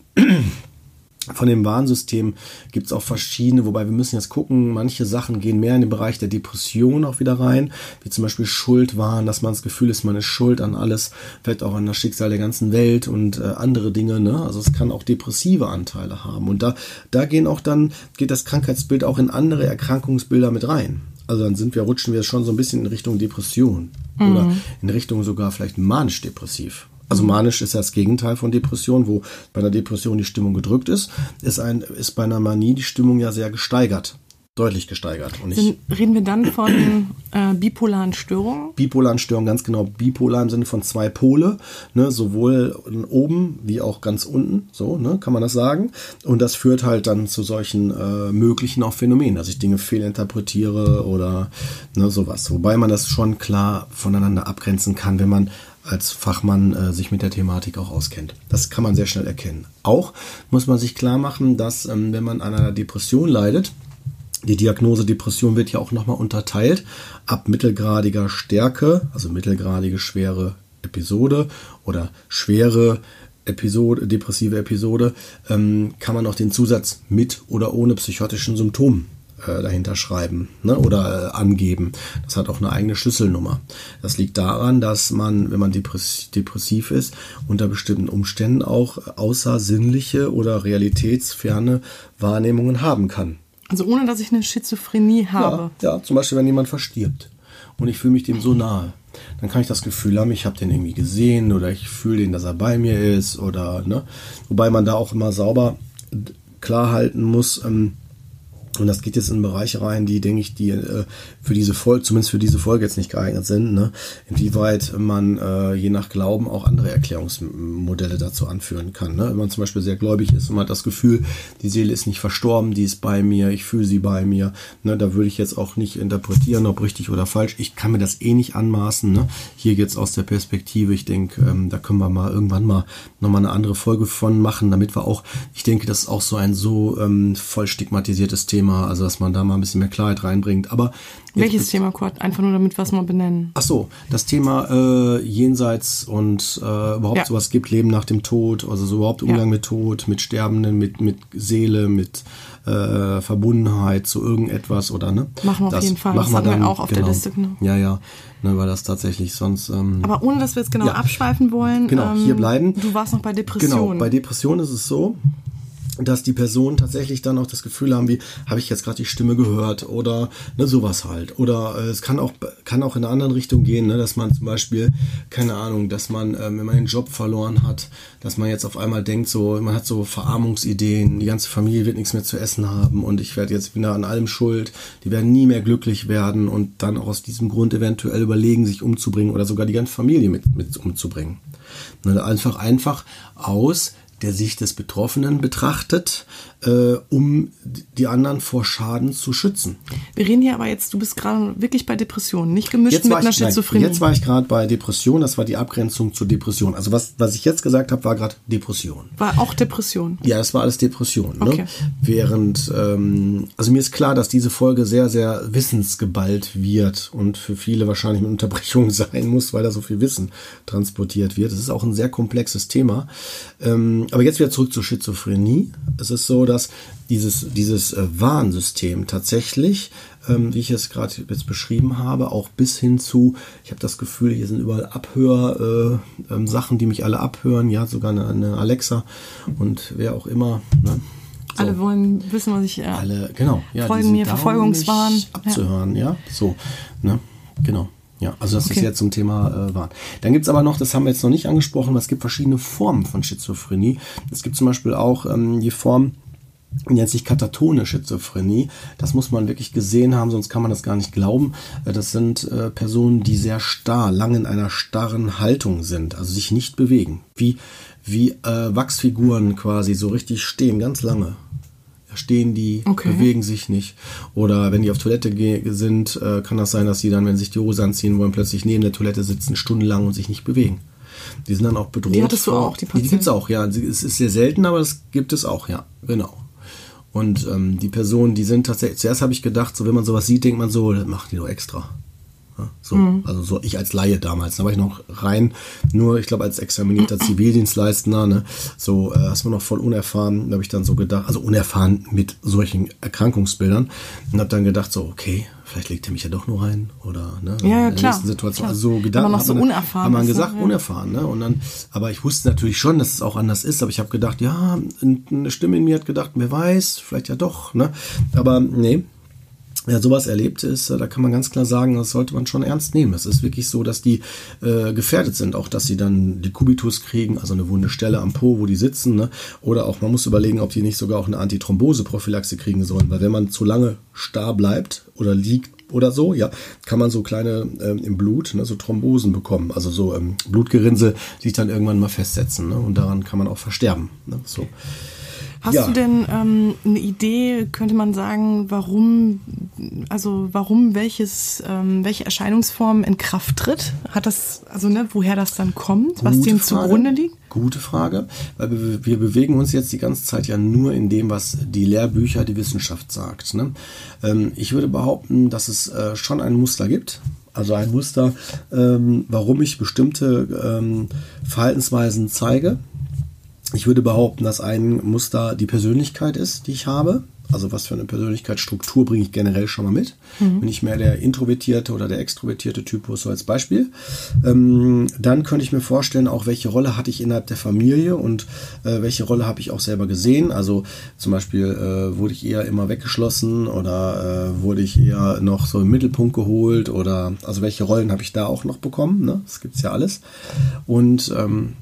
von dem Warnsystem gibt es auch verschiedene, wobei wir müssen jetzt gucken, manche Sachen gehen mehr in den Bereich der Depression auch wieder rein, wie zum Beispiel Schuldwahn, dass man das Gefühl ist, man ist schuld an alles, vielleicht auch an das Schicksal der ganzen Welt und äh, andere Dinge, ne? Also es kann auch depressive Anteile haben. Und da, da gehen auch dann, geht das Krankheitsbild auch in andere Erkrankungsbilder mit rein. Also dann sind wir, rutschen wir schon so ein bisschen in Richtung Depression oder in Richtung sogar vielleicht manisch-depressiv. Also manisch ist ja das Gegenteil von Depression, wo bei einer Depression die Stimmung gedrückt ist, ist, ein, ist bei einer Manie die Stimmung ja sehr gesteigert, deutlich gesteigert. Und Sind, reden wir dann von äh, bipolaren Störungen? bipolaren Störungen, ganz genau bipolar im Sinne von zwei Pole, ne, sowohl oben wie auch ganz unten, so, ne, kann man das sagen. Und das führt halt dann zu solchen äh, möglichen auch Phänomenen, dass ich Dinge fehlinterpretiere oder ne, sowas. Wobei man das schon klar voneinander abgrenzen kann, wenn man als Fachmann äh, sich mit der Thematik auch auskennt. Das kann man sehr schnell erkennen. Auch muss man sich klar machen, dass ähm, wenn man an einer Depression leidet, die Diagnose Depression wird ja auch nochmal unterteilt ab mittelgradiger Stärke, also mittelgradige schwere Episode oder schwere Episode, depressive Episode, ähm, kann man auch den Zusatz mit oder ohne psychotischen Symptomen äh, dahinter schreiben ne, oder äh, angeben. Das hat auch eine eigene Schlüsselnummer. Das liegt daran, dass man, wenn man depressiv ist, unter bestimmten Umständen auch außersinnliche oder realitätsferne Wahrnehmungen haben kann. Also ohne, dass ich eine Schizophrenie habe. Ja, ja zum Beispiel, wenn jemand verstirbt und ich fühle mich dem so nahe dann kann ich das Gefühl haben, ich habe den irgendwie gesehen oder ich fühle den, dass er bei mir ist oder ne, wobei man da auch immer sauber klar halten muss. Ähm, und das geht jetzt in Bereiche rein, die, denke ich, die äh, für diese Folge, zumindest für diese Folge jetzt nicht geeignet sind, ne? inwieweit man äh, je nach Glauben auch andere Erklärungsmodelle dazu anführen kann. Ne? Wenn man zum Beispiel sehr gläubig ist und man hat das Gefühl, die Seele ist nicht verstorben, die ist bei mir, ich fühle sie bei mir. Ne? Da würde ich jetzt auch nicht interpretieren, ob richtig oder falsch. Ich kann mir das eh nicht anmaßen. Ne? Hier jetzt aus der Perspektive, ich denke, ähm, da können wir mal irgendwann mal nochmal eine andere Folge von machen, damit wir auch, ich denke, das ist auch so ein so ähm, voll stigmatisiertes Thema, also dass man da mal ein bisschen mehr Klarheit reinbringt. Aber welches Thema, Kurt? Einfach nur, damit wir es mal benennen. Ach so, das Thema äh, Jenseits und äh, überhaupt ja. sowas gibt, Leben nach dem Tod, also so überhaupt Umgang ja. mit Tod, mit Sterbenden, mit, mit Seele, mit äh, Verbundenheit zu irgendetwas oder ne? Machen wir auf das jeden Fall. Machen das wir dann auch auf genau. der Liste. Genau. Ja, ja, ne, weil das tatsächlich sonst. Ähm, Aber ohne, dass wir jetzt genau ja. abschweifen wollen. Genau, ähm, hier bleiben. Du warst noch bei Depressionen. Genau, bei Depressionen ist es so, dass die Personen tatsächlich dann auch das Gefühl haben, wie habe ich jetzt gerade die Stimme gehört oder ne, sowas halt. Oder äh, es kann auch kann auch in eine andere Richtung gehen, ne, dass man zum Beispiel keine Ahnung, dass man ähm, wenn man den Job verloren hat, dass man jetzt auf einmal denkt, so man hat so Verarmungsideen, die ganze Familie wird nichts mehr zu essen haben und ich werde jetzt wieder an allem schuld, die werden nie mehr glücklich werden und dann auch aus diesem Grund eventuell überlegen, sich umzubringen oder sogar die ganze Familie mit mit umzubringen. Ne, einfach einfach aus der Sicht des Betroffenen betrachtet, äh, um die anderen vor Schaden zu schützen. Wir reden hier aber jetzt, du bist gerade wirklich bei Depressionen, nicht gemischt jetzt mit einer Schizophrenie. Jetzt war ich gerade bei Depression, das war die Abgrenzung zur Depression. Also was, was ich jetzt gesagt habe, war gerade Depression. War auch Depression? Ja, das war alles Depression. Ne? Okay. Während, ähm, also mir ist klar, dass diese Folge sehr, sehr wissensgeballt wird und für viele wahrscheinlich mit Unterbrechung sein muss, weil da so viel Wissen transportiert wird. Es ist auch ein sehr komplexes Thema. Ähm, aber jetzt wieder zurück zur Schizophrenie. Es ist so, dass dieses, dieses äh, Warnsystem tatsächlich, ähm, wie ich es gerade jetzt beschrieben habe, auch bis hin zu, ich habe das Gefühl, hier sind überall Abhör, äh, ähm, Sachen, die mich alle abhören, ja, sogar eine, eine Alexa und wer auch immer. Ne? So. Alle wollen wissen, was ich. Äh, alle, genau, ja, folgen mir Verfolgungswahn. Abzuhören, ja, ja so, ne, genau. Ja, also das okay. ist jetzt zum Thema äh, Wahn. Dann gibt's aber noch, das haben wir jetzt noch nicht angesprochen, es gibt verschiedene Formen von Schizophrenie. Es gibt zum Beispiel auch ähm, die Form, nennt sich katatone Schizophrenie. Das muss man wirklich gesehen haben, sonst kann man das gar nicht glauben. Äh, das sind äh, Personen, die sehr starr, lang in einer starren Haltung sind, also sich nicht bewegen. Wie, wie äh, Wachsfiguren quasi so richtig stehen, ganz lange. Da stehen die, okay. bewegen sich nicht. Oder wenn die auf Toilette sind, äh, kann das sein, dass sie dann, wenn sie sich die Hose anziehen wollen, plötzlich neben der Toilette sitzen, stundenlang und sich nicht bewegen. Die sind dann auch bedroht. Die hattest du auch, die Patienten? Die gibt es auch, ja. Es ist sehr selten, aber das gibt es auch, ja. Genau. Und ähm, die Personen, die sind tatsächlich, zuerst habe ich gedacht, so wenn man sowas sieht, denkt man so, das macht die doch extra. So, mhm. Also so ich als Laie damals, da war ich noch rein, nur ich glaube als examinierter Zivildienstleistender, ne, so äh, hast man noch voll unerfahren, da habe ich dann so gedacht, also unerfahren mit solchen Erkrankungsbildern und habe dann gedacht so, okay, vielleicht legt er mich ja doch nur rein oder ne, ja, ja, in der klar, nächsten Situation. Klar. Also so Gedanken man so man, unerfahren hat man gesagt, ja. unerfahren, ne? Und dann, aber ich wusste natürlich schon, dass es auch anders ist, aber ich habe gedacht, ja, eine Stimme in mir hat gedacht, wer weiß, vielleicht ja doch, ne? Aber nee, Wer sowas erlebt ist, äh, da kann man ganz klar sagen, das sollte man schon ernst nehmen. Es ist wirklich so, dass die äh, gefährdet sind, auch dass sie dann die Kubitus kriegen, also eine wunde Stelle am Po, wo die sitzen, ne? oder auch man muss überlegen, ob die nicht sogar auch eine Antithrombose-Prophylaxe kriegen sollen, weil wenn man zu lange starr bleibt oder liegt oder so, ja, kann man so kleine ähm, im Blut, ne, so Thrombosen bekommen, also so ähm, Blutgerinnsel, die sich dann irgendwann mal festsetzen, ne? und daran kann man auch versterben. Ne? So. Hast ja. du denn ähm, eine Idee, könnte man sagen, warum, also warum welches, ähm, welche Erscheinungsform in Kraft tritt? Hat das, also ne, woher das dann kommt, Gute was dem Frage. zugrunde liegt? Gute Frage, weil wir, wir, bewegen uns jetzt die ganze Zeit ja nur in dem, was die Lehrbücher, die Wissenschaft sagt. Ne? Ähm, ich würde behaupten, dass es äh, schon ein Muster gibt. Also ein Muster, ähm, warum ich bestimmte ähm, Verhaltensweisen zeige Ich würde behaupten, dass ein Muster die Persönlichkeit ist, die ich habe. Also was für eine Persönlichkeitsstruktur bringe ich generell schon mal mit. Mhm. Bin ich mehr der introvertierte oder der extrovertierte Typus, so als Beispiel. Ähm, dann könnte ich mir vorstellen, auch welche Rolle hatte ich innerhalb der Familie und äh, welche Rolle habe ich auch selber gesehen. Also zum Beispiel äh, wurde ich eher immer weggeschlossen oder äh, wurde ich eher noch so im Mittelpunkt geholt oder also welche Rollen habe ich da auch noch bekommen. Ne? Das gibt es ja alles. Und ähm,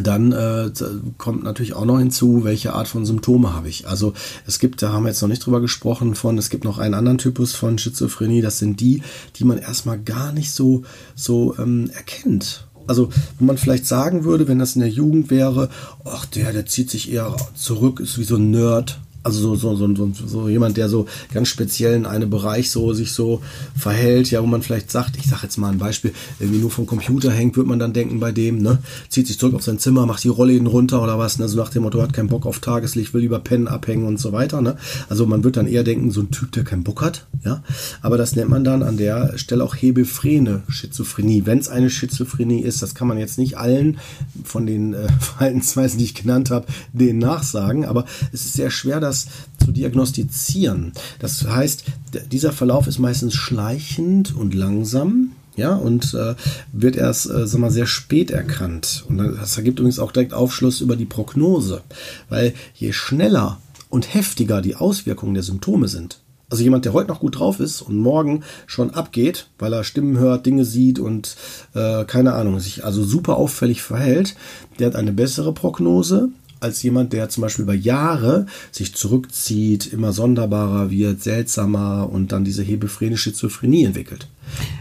dann äh, kommt natürlich auch noch hinzu, welche Art von Symptome habe ich. Also es gibt, da haben wir jetzt noch nicht drüber gesprochen, von es gibt noch einen anderen Typus von Schizophrenie. Das sind die, die man erstmal gar nicht so so ähm, erkennt. Also, wenn man vielleicht sagen würde, wenn das in der Jugend wäre, ach, der, der zieht sich eher zurück, ist wie so ein Nerd, also so, so, so, so, jemand, der so ganz speziell in einem Bereich so sich so verhält, ja, wo man vielleicht sagt, ich sage jetzt mal ein Beispiel, irgendwie nur vom Computer hängt, wird man dann denken bei dem, ne, zieht sich zurück auf sein Zimmer, macht die Rollläden runter oder was, ne, so nach dem Motto, hat keinen Bock auf Tageslicht, will lieber pennen, abhängen und so weiter, ne. Also man wird dann eher denken, so ein Typ, der keinen Bock hat, ja. Aber das nennt man dann an der Stelle auch hebephrene Schizophrenie. Wenn es eine Schizophrenie ist, das kann man jetzt nicht allen von den äh, Verhaltensweisen, die ich genannt habe, denen nachsagen, aber es ist sehr schwer, das zu diagnostizieren. Das heißt, dieser Verlauf ist meistens schleichend und langsam. Ja, und äh, wird erst, äh, sag mal, sehr spät erkannt. Und das ergibt übrigens auch direkt Aufschluss über die Prognose. Weil je schneller und heftiger die Auswirkungen der Symptome sind, also jemand, der heute noch gut drauf ist und morgen schon abgeht, weil er Stimmen hört, Dinge sieht und äh, keine Ahnung, sich also super auffällig verhält, der hat eine bessere Prognose, als jemand, der zum Beispiel über Jahre sich zurückzieht, immer sonderbarer wird, seltsamer und dann diese hebephrene Schizophrenie entwickelt.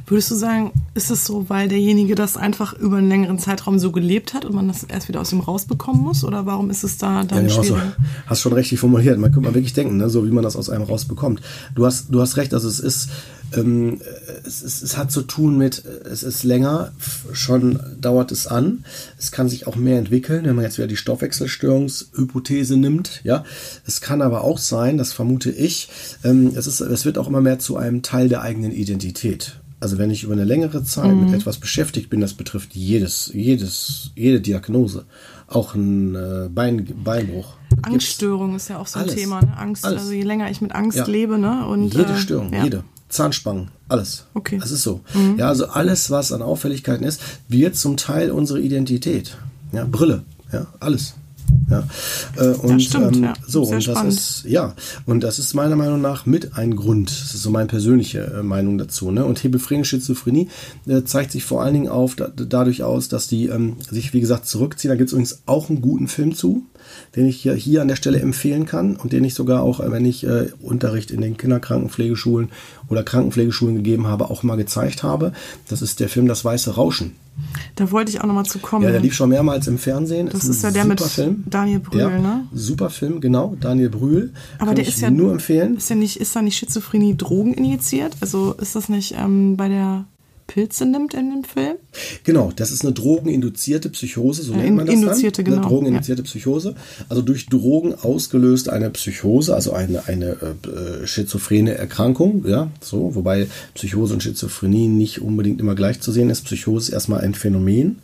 Würdest du sagen, ist es so, weil derjenige das einfach über einen längeren Zeitraum so gelebt hat und man das erst wieder aus ihm rausbekommen muss? Oder warum ist es da dann ja, genau? So. Hast schon richtig formuliert. Man könnte mal wirklich denken, ne? so wie man das aus einem rausbekommt. Du hast, du hast recht, also es ist ähm, es, es, es, hat zu tun mit, es ist länger, schon dauert es an. Es kann sich auch mehr entwickeln, wenn man jetzt wieder die Stoffwechselstörungshypothese nimmt. Ja, es kann aber auch sein, das vermute ich, ähm, es, ist, es wird auch immer mehr zu einem Teil der eigenen Identität. Also wenn ich über eine längere Zeit mhm. mit etwas beschäftigt bin, das betrifft jedes, jedes, jede Diagnose, auch ein äh, Bein, Beinbruch. Angststörung ist ja auch so ein alles. Thema. Ne? Angst, alles. also je länger ich mit Angst ja. lebe, ne? Und, jede äh, Störung, ja. jede. Zahnspangen, alles. Okay. Das ist so. Mhm. Ja, also alles, was an Auffälligkeiten ist, wird zum Teil unsere Identität. Ja, Brille, ja, alles. Ja, äh, und stimmt, ähm, ja. so Sehr und das spannend. ist ja und das ist meiner Meinung nach mit ein Grund. Das ist so meine persönliche äh, Meinung dazu. Ne? Und hebephrene Schizophrenie äh, zeigt sich vor allen Dingen auf da, dadurch aus, dass die ähm, sich wie gesagt zurückziehen. Da gibt es übrigens auch einen guten Film zu den ich hier, hier an der Stelle empfehlen kann und den ich sogar auch, wenn ich äh, Unterricht in den Kinderkrankenpflegeschulen oder Krankenpflegeschulen gegeben habe, auch mal gezeigt habe. Das ist der Film Das Weiße Rauschen. Da wollte ich auch nochmal zu kommen. Ja, der lief schon mehrmals im Fernsehen. Das ist, ist ja der mit Film. Daniel Brühl, ja, ne? Super Film, genau. Daniel Brühl. Aber Kann der ist ja nur empfehlen. Ist ja nicht, ist da nicht Schizophrenie Drogen injiziert? Also ist das nicht ähm, bei der Pilze nimmt in dem Film? Genau, das ist eine drogeninduzierte Psychose, so äh, nennt man das induzierte, dann. Genau. Eine drogeninduzierte ja. Psychose. Also durch Drogen ausgelöst eine Psychose, also eine, eine äh, schizophrene Erkrankung, ja, so, wobei Psychose und Schizophrenie nicht unbedingt immer gleich zu sehen ist. Psychose ist erstmal ein Phänomen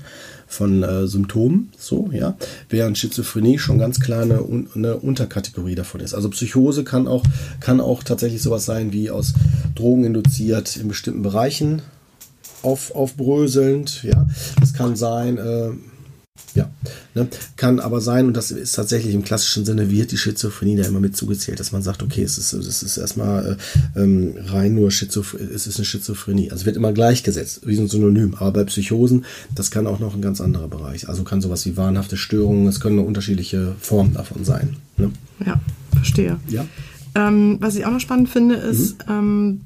von äh, Symptomen, so, ja, während Schizophrenie schon ganz klar eine, eine, Unterkategorie davon ist. Also Psychose kann auch, kann auch tatsächlich sowas sein wie aus Drogen induziert in bestimmten Bereichen auf, aufbröselnd. Ja, das kann sein. Äh, ja, ne? kann aber sein, und das ist tatsächlich im klassischen Sinne, wird die Schizophrenie da immer mit zugezählt, dass man sagt, okay, es ist, es ist erstmal äh, ähm, rein nur Schizophrenie, es ist eine Schizophrenie. Also wird immer gleichgesetzt, wie so ein Synonym. Aber bei Psychosen, das kann auch noch ein ganz anderer Bereich. Also kann sowas wie wahnhafte Störungen, es können unterschiedliche Formen davon sein. Ne? Ja, verstehe. Ja. Ähm, was ich auch noch spannend finde, ist, mhm. ähm,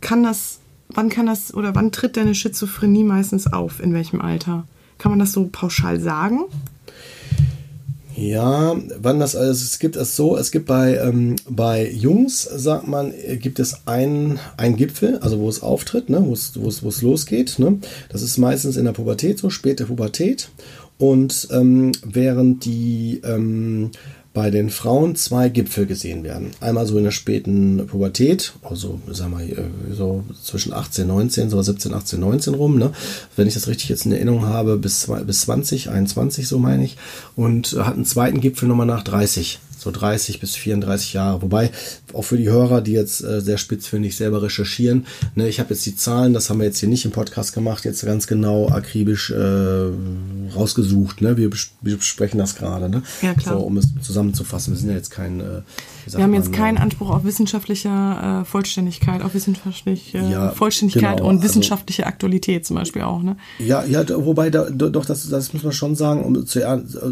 kann das wann kann das oder wann tritt deine Schizophrenie meistens auf? In welchem Alter? Kann man das so pauschal sagen? Ja, wann das also es gibt es so, es gibt bei, ähm, bei Jungs, sagt man, gibt es einen, einen Gipfel, also wo es auftritt, ne, wo es, wo es, wo es losgeht. Ne? Das ist meistens in der Pubertät so, späte Pubertät. Und ähm, während die ähm, bei den Frauen zwei Gipfel gesehen werden. Einmal so in der späten Pubertät, also sagen wir so zwischen 18, 19, so 17, 18, 19 rum, ne? wenn ich das richtig jetzt in Erinnerung habe, bis, bis 20, 21 so meine ich, und hat einen zweiten Gipfel nochmal nach 30 so 30 bis 34 Jahre. Wobei auch für die Hörer, die jetzt äh, sehr spitzfindig selber recherchieren, ne, ich habe jetzt die Zahlen, das haben wir jetzt hier nicht im Podcast gemacht, jetzt ganz genau akribisch äh, rausgesucht. Ne? Wir, bes wir besprechen das gerade, ne? ja, klar. So, um es zusammenzufassen. Wir sind ja jetzt kein. Äh, wir haben jetzt keinen Anspruch auf wissenschaftliche äh, Vollständigkeit, auf wissenschaftliche Ja, Vollständigkeit genau, und also- wissenschaftliche Aktualität zum Beispiel auch. Ne? Ja, ja, wobei, da, doch, das, das muss man schon sagen, um, zu,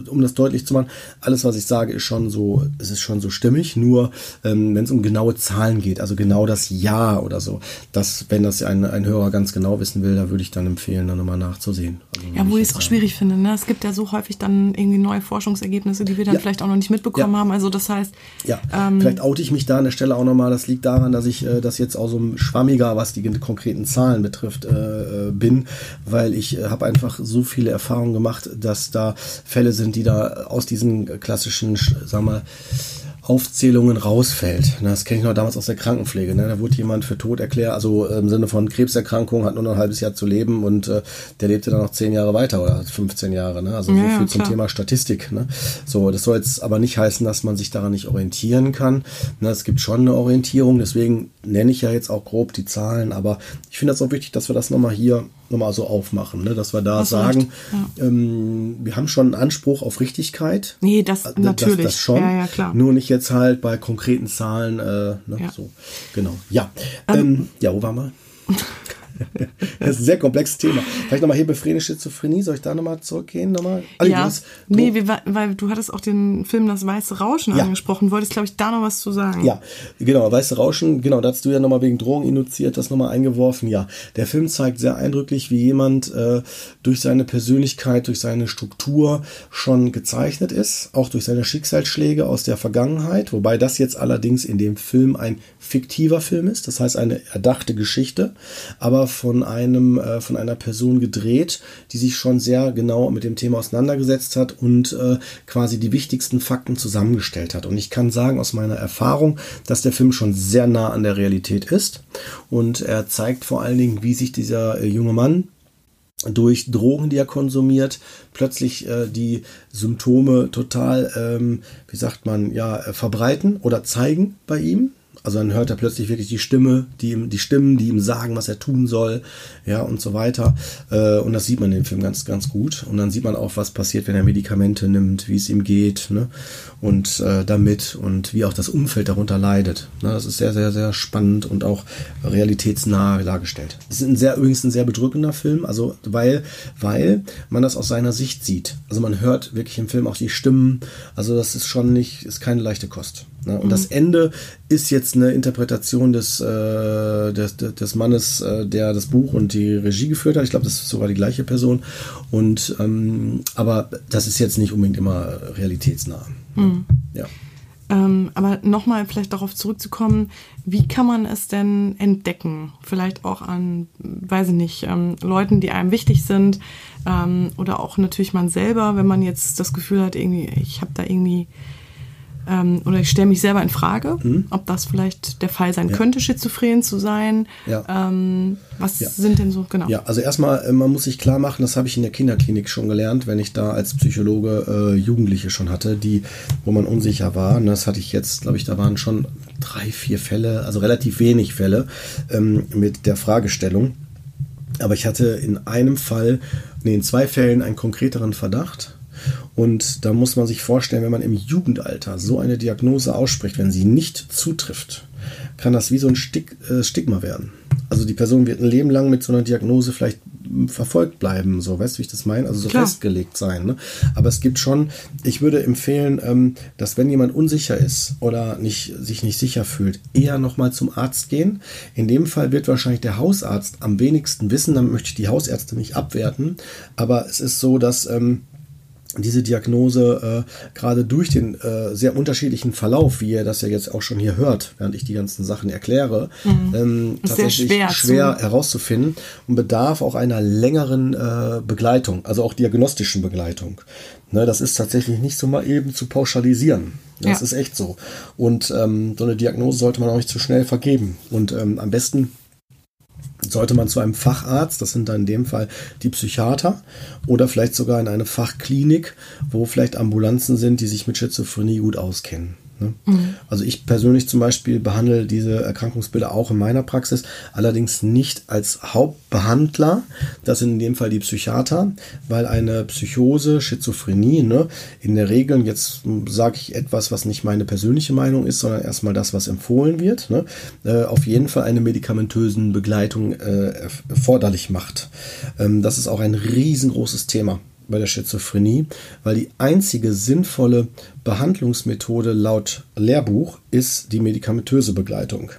um das deutlich zu machen, alles, was ich sage, ist schon so, es ist schon so stimmig, nur ähm, wenn es um genaue Zahlen geht, also genau das Jahr oder so, das, wenn das ein, ein Hörer ganz genau wissen will, da würde ich dann empfehlen, dann nochmal nachzusehen. Also, Ja, wo ich es auch schwierig finde. Ne? Es gibt ja so häufig dann irgendwie neue Forschungsergebnisse, die wir dann Ja. vielleicht auch noch nicht mitbekommen Ja. haben. Also das heißt, Ja, ähm, vielleicht oute ich mich da an der Stelle auch nochmal. Das liegt daran, dass ich äh, das jetzt auch so schwammiger, was die konkreten Zahlen betrifft, äh, äh, bin, weil ich äh, habe einfach so viele Erfahrungen gemacht, dass da Fälle sind, die da aus diesen klassischen, sch- sagen wir, Aufzählungen rausfällt. Das kenne ich noch damals aus der Krankenpflege. Ne? Da wurde jemand für tot erklärt, also im Sinne von Krebserkrankung, hat nur noch ein halbes Jahr zu leben und äh, der lebte dann noch zehn Jahre weiter oder 15 Jahre. Ne? Also so Ja, ja, viel zum klar. Thema Statistik. Ne? So, das soll jetzt aber nicht heißen, dass man sich daran nicht orientieren kann. Ne? Es gibt schon eine Orientierung, deswegen nenne ich ja jetzt auch grob die Zahlen, aber ich finde das auch wichtig, dass wir das nochmal hier nochmal so aufmachen, ne? dass wir da du sagen, ja. ähm, wir haben schon einen Anspruch auf Richtigkeit. nee, das Das- natürlich. Das, das schon. Ja, ja, klar. Nur nicht jetzt halt bei konkreten Zahlen. Äh, ne? Ja. So, genau. Ja. Ähm, ja, wo waren wir? das ist ein sehr komplexes Thema. Vielleicht nochmal hier befriedigende Schizophrenie. Soll ich da nochmal zurückgehen? Nochmal? Ah, du ja, hast- du- nee, wir, weil du hattest auch den Film Das Weiße Rauschen Ja. angesprochen. Wolltest, glaube ich, da noch was zu sagen. Ja, genau, Weiße Rauschen, genau, da hast du ja nochmal wegen Drogen induziert, das nochmal eingeworfen. Ja, der Film zeigt sehr eindrücklich, wie jemand äh, durch seine Persönlichkeit, durch seine Struktur schon gezeichnet ist, auch durch seine Schicksalsschläge aus der Vergangenheit, wobei das jetzt allerdings in dem Film ein fiktiver Film ist, das heißt eine erdachte Geschichte, aber von einem, äh, von einer Person gedreht, die sich schon sehr genau mit dem Thema auseinandergesetzt hat und äh, quasi die wichtigsten Fakten zusammengestellt hat. Und ich kann sagen aus meiner Erfahrung, dass der Film schon sehr nah an der Realität ist und er zeigt vor allen Dingen, wie sich dieser äh, junge Mann durch Drogen, die er konsumiert, plötzlich äh, die Symptome total, ähm, wie sagt man, ja, äh, verbreiten oder zeigen bei ihm. Also dann hört er plötzlich wirklich die Stimme, die ihm, die Stimmen, die ihm sagen, was er tun soll, ja und so weiter. Äh, und das sieht man in dem Film ganz, ganz gut. Und dann sieht man auch, was passiert, wenn er Medikamente nimmt, wie es ihm geht, ne? Und äh, damit und wie auch das Umfeld darunter leidet. Ne? Das ist sehr, sehr, sehr spannend und auch realitätsnah dargestellt. Es ist ein sehr, übrigens ein sehr bedrückender Film, also weil, weil man das aus seiner Sicht sieht. Also man hört wirklich im Film auch die Stimmen. Also das ist schon nicht, ist keine leichte Kost. Ne? Und das Ende ist jetzt eine Interpretation des, äh, des, des Mannes, äh, der das Buch und die Regie geführt hat. Ich glaube, das ist sogar die gleiche Person. Und ähm, aber das ist jetzt nicht unbedingt immer realitätsnah. Ja. Ähm, aber nochmal vielleicht darauf zurückzukommen, wie kann man es denn entdecken? Vielleicht auch an, weiß ich nicht, ähm, Leuten, die einem wichtig sind ähm, oder auch natürlich man selber, wenn man jetzt das Gefühl hat, irgendwie, ich habe da irgendwie ähm, oder ich stelle mich selber in Frage, ob das vielleicht der Fall sein Mhm. Ja. könnte, schizophren zu sein. Ja. Ähm, was Ja. sind denn so, genau. Ja, also erstmal, äh, man muss sich klar machen, das habe ich in der Kinderklinik schon gelernt, wenn ich da als Psychologe äh, Jugendliche schon hatte, die, wo man unsicher war. Und das hatte ich jetzt, glaube ich, da waren schon drei, vier Fälle, also relativ wenig Fälle ähm, mit der Fragestellung. Aber ich hatte in einem Fall, nee, in zwei Fällen einen konkreteren Verdacht. Und da muss man sich vorstellen, wenn man im Jugendalter so eine Diagnose ausspricht, wenn sie nicht zutrifft, kann das wie so ein Stig äh, Stigma werden. Also die Person wird ein Leben lang mit so einer Diagnose vielleicht verfolgt bleiben, so, weißt du, wie ich das meine? Also so Klar. festgelegt sein. Ne? Aber es gibt schon, ich würde empfehlen, ähm, dass wenn jemand unsicher ist oder nicht, sich nicht sicher fühlt, eher nochmal zum Arzt gehen. In dem Fall wird wahrscheinlich der Hausarzt am wenigsten wissen, dann möchte ich die Hausärzte nicht abwerten. Aber es ist so, dass ähm, diese Diagnose äh, gerade durch den äh, sehr unterschiedlichen Verlauf, wie ihr das ja jetzt auch schon hier hört, während ich die ganzen Sachen erkläre, mhm. ähm, tatsächlich schwer, schwer herauszufinden und bedarf auch einer längeren äh, Begleitung, also auch diagnostischen Begleitung. Ne, das ist tatsächlich nicht so mal eben zu pauschalisieren. Das ja. ist echt so. Und ähm, so eine Diagnose sollte man auch nicht zu schnell vergeben. Und ähm, am besten sollte man zu einem Facharzt, das sind dann in dem Fall die Psychiater, oder vielleicht sogar in eine Fachklinik, wo vielleicht Ambulanzen sind, die sich mit Schizophrenie gut auskennen. Ne? Mhm. Also ich persönlich zum Beispiel behandle diese Erkrankungsbilder auch in meiner Praxis, allerdings nicht als Hauptbehandler. Das sind in dem Fall die Psychiater, weil eine Psychose, Schizophrenie, ne, in der Regel, jetzt sage ich etwas, was nicht meine persönliche Meinung ist, sondern erstmal das, was empfohlen wird, ne, äh, auf jeden Fall eine medikamentösen Begleitung äh, erforderlich macht. Ähm, das ist auch ein riesengroßes Thema bei der Schizophrenie, weil die einzige sinnvolle Behandlungsmethode laut Lehrbuch ist die medikamentöse Begleitung.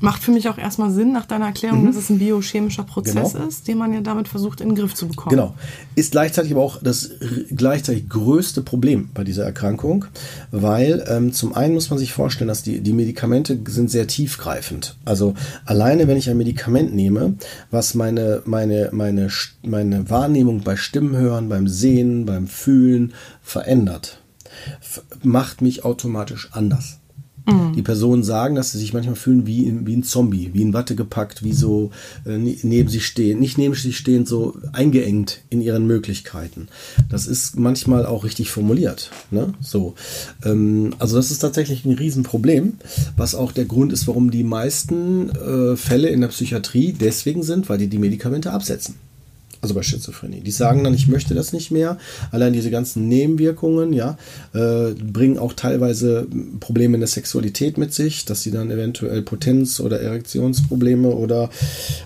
Macht für mich auch erstmal Sinn nach deiner Erklärung, mhm. dass es ein biochemischer Prozess genau. ist, den man ja damit versucht in den Griff zu bekommen. Genau. Ist gleichzeitig aber auch das gleichzeitig größte Problem bei dieser Erkrankung, weil ähm, zum einen muss man sich vorstellen, dass die, die Medikamente sind sehr tiefgreifend. Also alleine, wenn ich ein Medikament nehme, was meine, meine, meine, meine Wahrnehmung bei Stimmenhören, beim Sehen, beim Fühlen verändert, macht mich automatisch anders. Mhm. Die Personen sagen, dass sie sich manchmal fühlen wie, wie ein Zombie, wie in Watte gepackt, wie so äh, ne, neben sich stehen, nicht neben sich stehend, so eingeengt in ihren Möglichkeiten. Das ist manchmal auch richtig formuliert. Ne? So, ähm, also das ist tatsächlich ein Riesenproblem, was auch der Grund ist, warum die meisten äh, Fälle in der Psychiatrie deswegen sind, weil die die Medikamente absetzen also bei Schizophrenie. Die sagen dann, ich möchte das nicht mehr. Allein diese ganzen Nebenwirkungen, ja, äh, bringen auch teilweise Probleme in der Sexualität mit sich, dass sie dann eventuell Potenz- oder Erektionsprobleme oder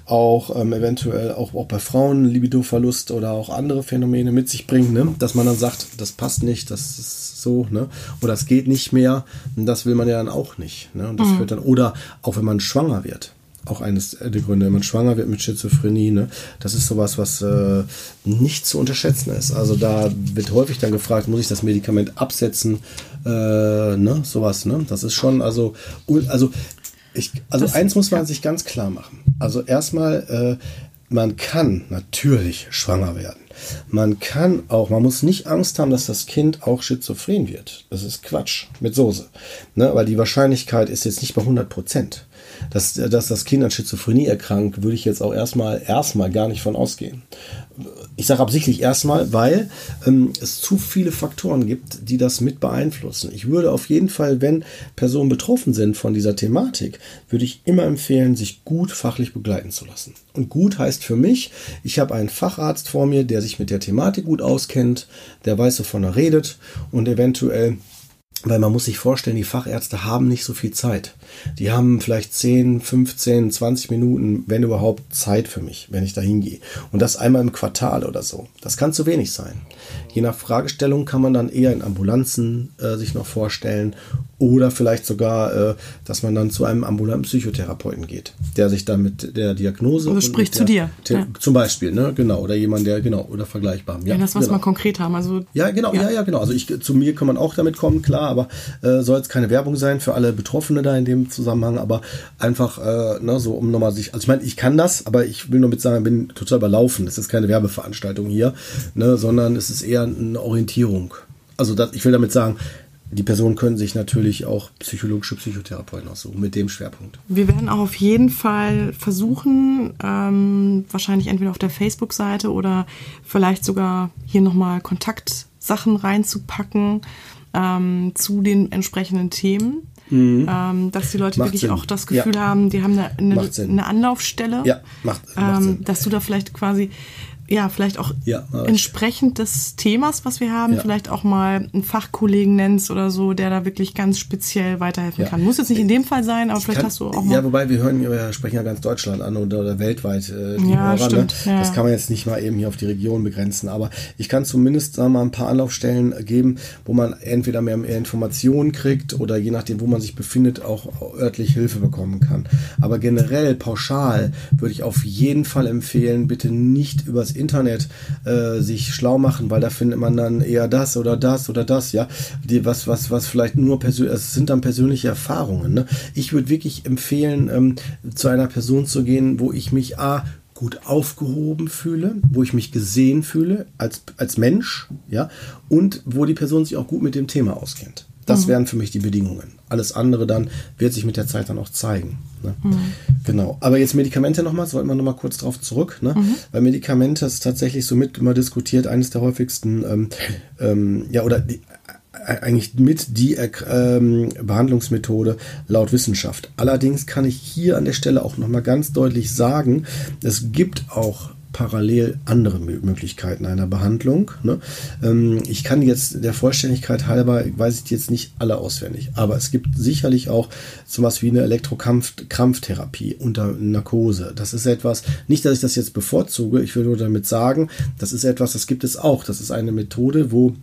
auch ähm, eventuell auch, auch bei Frauen Libidoverlust oder auch andere Phänomene mit sich bringen, ne? dass man dann sagt, das passt nicht, das ist so, ne? Oder es geht nicht mehr. Und das will man ja dann auch nicht. Ne? Und das mhm. führt dann, oder auch wenn man schwanger wird auch eines der Gründe, wenn man schwanger wird mit Schizophrenie. Ne? Das ist sowas, was äh, nicht zu unterschätzen ist. Also da wird häufig dann gefragt, muss ich das Medikament absetzen? Äh, ne? Sowas, ne? Das ist schon, also, also, ich, also das, eins muss man sich ganz klar machen. Also erstmal, äh, man kann natürlich schwanger werden. Man kann auch, man muss nicht Angst haben, dass das Kind auch schizophren wird. Das ist Quatsch mit Soße. Ne? Weil die Wahrscheinlichkeit ist jetzt nicht bei 100 Prozent dass, dass das Kind an Schizophrenie erkrankt, würde ich jetzt auch erstmal erstmal gar nicht von ausgehen. Ich sage absichtlich erstmal, weil ähm, es zu viele Faktoren gibt, die das mit beeinflussen. Ich würde auf jeden Fall, wenn Personen betroffen sind von dieser Thematik, würde ich immer empfehlen, sich gut fachlich begleiten zu lassen. Und gut heißt für mich, ich habe einen Facharzt vor mir, der sich mit der Thematik gut auskennt, der weiß, wovon er redet und eventuell weil man muss sich vorstellen, die Fachärzte haben nicht so viel Zeit. Die haben vielleicht 10, 15, 20 Minuten, wenn überhaupt, Zeit für mich, wenn ich da hingehe. Und das einmal im Quartal oder so. Das kann zu wenig sein. Je nach Fragestellung kann man dann eher in Ambulanzen äh, sich noch vorstellen oder vielleicht sogar, äh, dass man dann zu einem ambulanten Psychotherapeuten geht, der sich dann mit der Diagnose. Also spricht zu dir. Ja. Zum Beispiel, ne? Genau. Oder jemand, der, genau, oder vergleichbar. Ja, ja das, was genau. wir konkret haben. Also, ja, genau, ja. ja, ja, genau. Also ich, zu mir kann man auch damit kommen, klar, aber äh, soll jetzt keine Werbung sein für alle Betroffene da in dem Zusammenhang, aber einfach, äh, ne, so um nochmal sich, also ich meine, ich kann das, aber ich will nur mit sagen, ich bin total überlaufen. Das ist keine Werbeveranstaltung hier, ne, sondern es ist eher eine Orientierung. Also das, ich will damit sagen, die Personen können sich natürlich auch psychologische Psychotherapeuten aussuchen mit dem Schwerpunkt. Wir werden auch auf jeden Fall versuchen, ähm, wahrscheinlich entweder auf der Facebook-Seite oder vielleicht sogar hier nochmal Kontaktsachen reinzupacken ähm, zu den entsprechenden Themen. Mhm. Ähm, dass die Leute macht wirklich Sinn. auch das Gefühl ja. haben, die haben eine, eine, eine Anlaufstelle. Ja, macht, macht ähm, Dass du da vielleicht quasi ja, vielleicht auch ja, entsprechend des Themas, was wir haben, ja. vielleicht auch mal einen Fachkollegen nennst oder so, der da wirklich ganz speziell weiterhelfen ja. kann. Muss jetzt nicht in dem Fall sein, aber ich vielleicht kann, hast du auch mal. Ja, wobei wir hören, wir sprechen ja ganz Deutschland an oder, oder weltweit äh, die ja, Hörer. Ne? Das kann man jetzt nicht mal eben hier auf die Region begrenzen, aber ich kann zumindest sagen mal ein paar Anlaufstellen geben, wo man entweder mehr, mehr Informationen kriegt oder je nachdem, wo man sich befindet, auch örtlich Hilfe bekommen kann. Aber generell pauschal würde ich auf jeden Fall empfehlen, bitte nicht übers Internet äh, sich schlau machen, weil da findet man dann eher das oder das oder das, ja, die, was, was, was vielleicht nur persönlich, es sind dann persönliche Erfahrungen. Ne? Ich würde wirklich empfehlen, ähm, zu einer Person zu gehen, wo ich mich A, gut aufgehoben fühle, wo ich mich gesehen fühle als, als Mensch, ja, und wo die Person sich auch gut mit dem Thema auskennt. Das mhm. wären für mich die Bedingungen. Alles andere dann wird sich mit der Zeit dann auch zeigen. Ne? Mhm. Genau. Aber jetzt Medikamente nochmal, sollten wir nochmal kurz drauf zurück. Ne? Mhm. Weil Medikamente ist tatsächlich so mit immer diskutiert, eines der häufigsten, ähm, ähm, ja, oder die, eigentlich mit die ähm, Behandlungsmethode laut Wissenschaft. Allerdings kann ich hier an der Stelle auch nochmal ganz deutlich sagen, es gibt auch parallel andere Möglichkeiten einer Behandlung. Ne? Ähm, ich kann jetzt der Vollständigkeit halber, weiß ich jetzt nicht alle auswendig, aber es gibt sicherlich auch sowas wie eine Elektrokrampftherapie unter Narkose. Das ist etwas, nicht, dass ich das jetzt bevorzuge, ich will nur damit sagen, das ist etwas, das gibt es auch. Das ist eine Methode, wo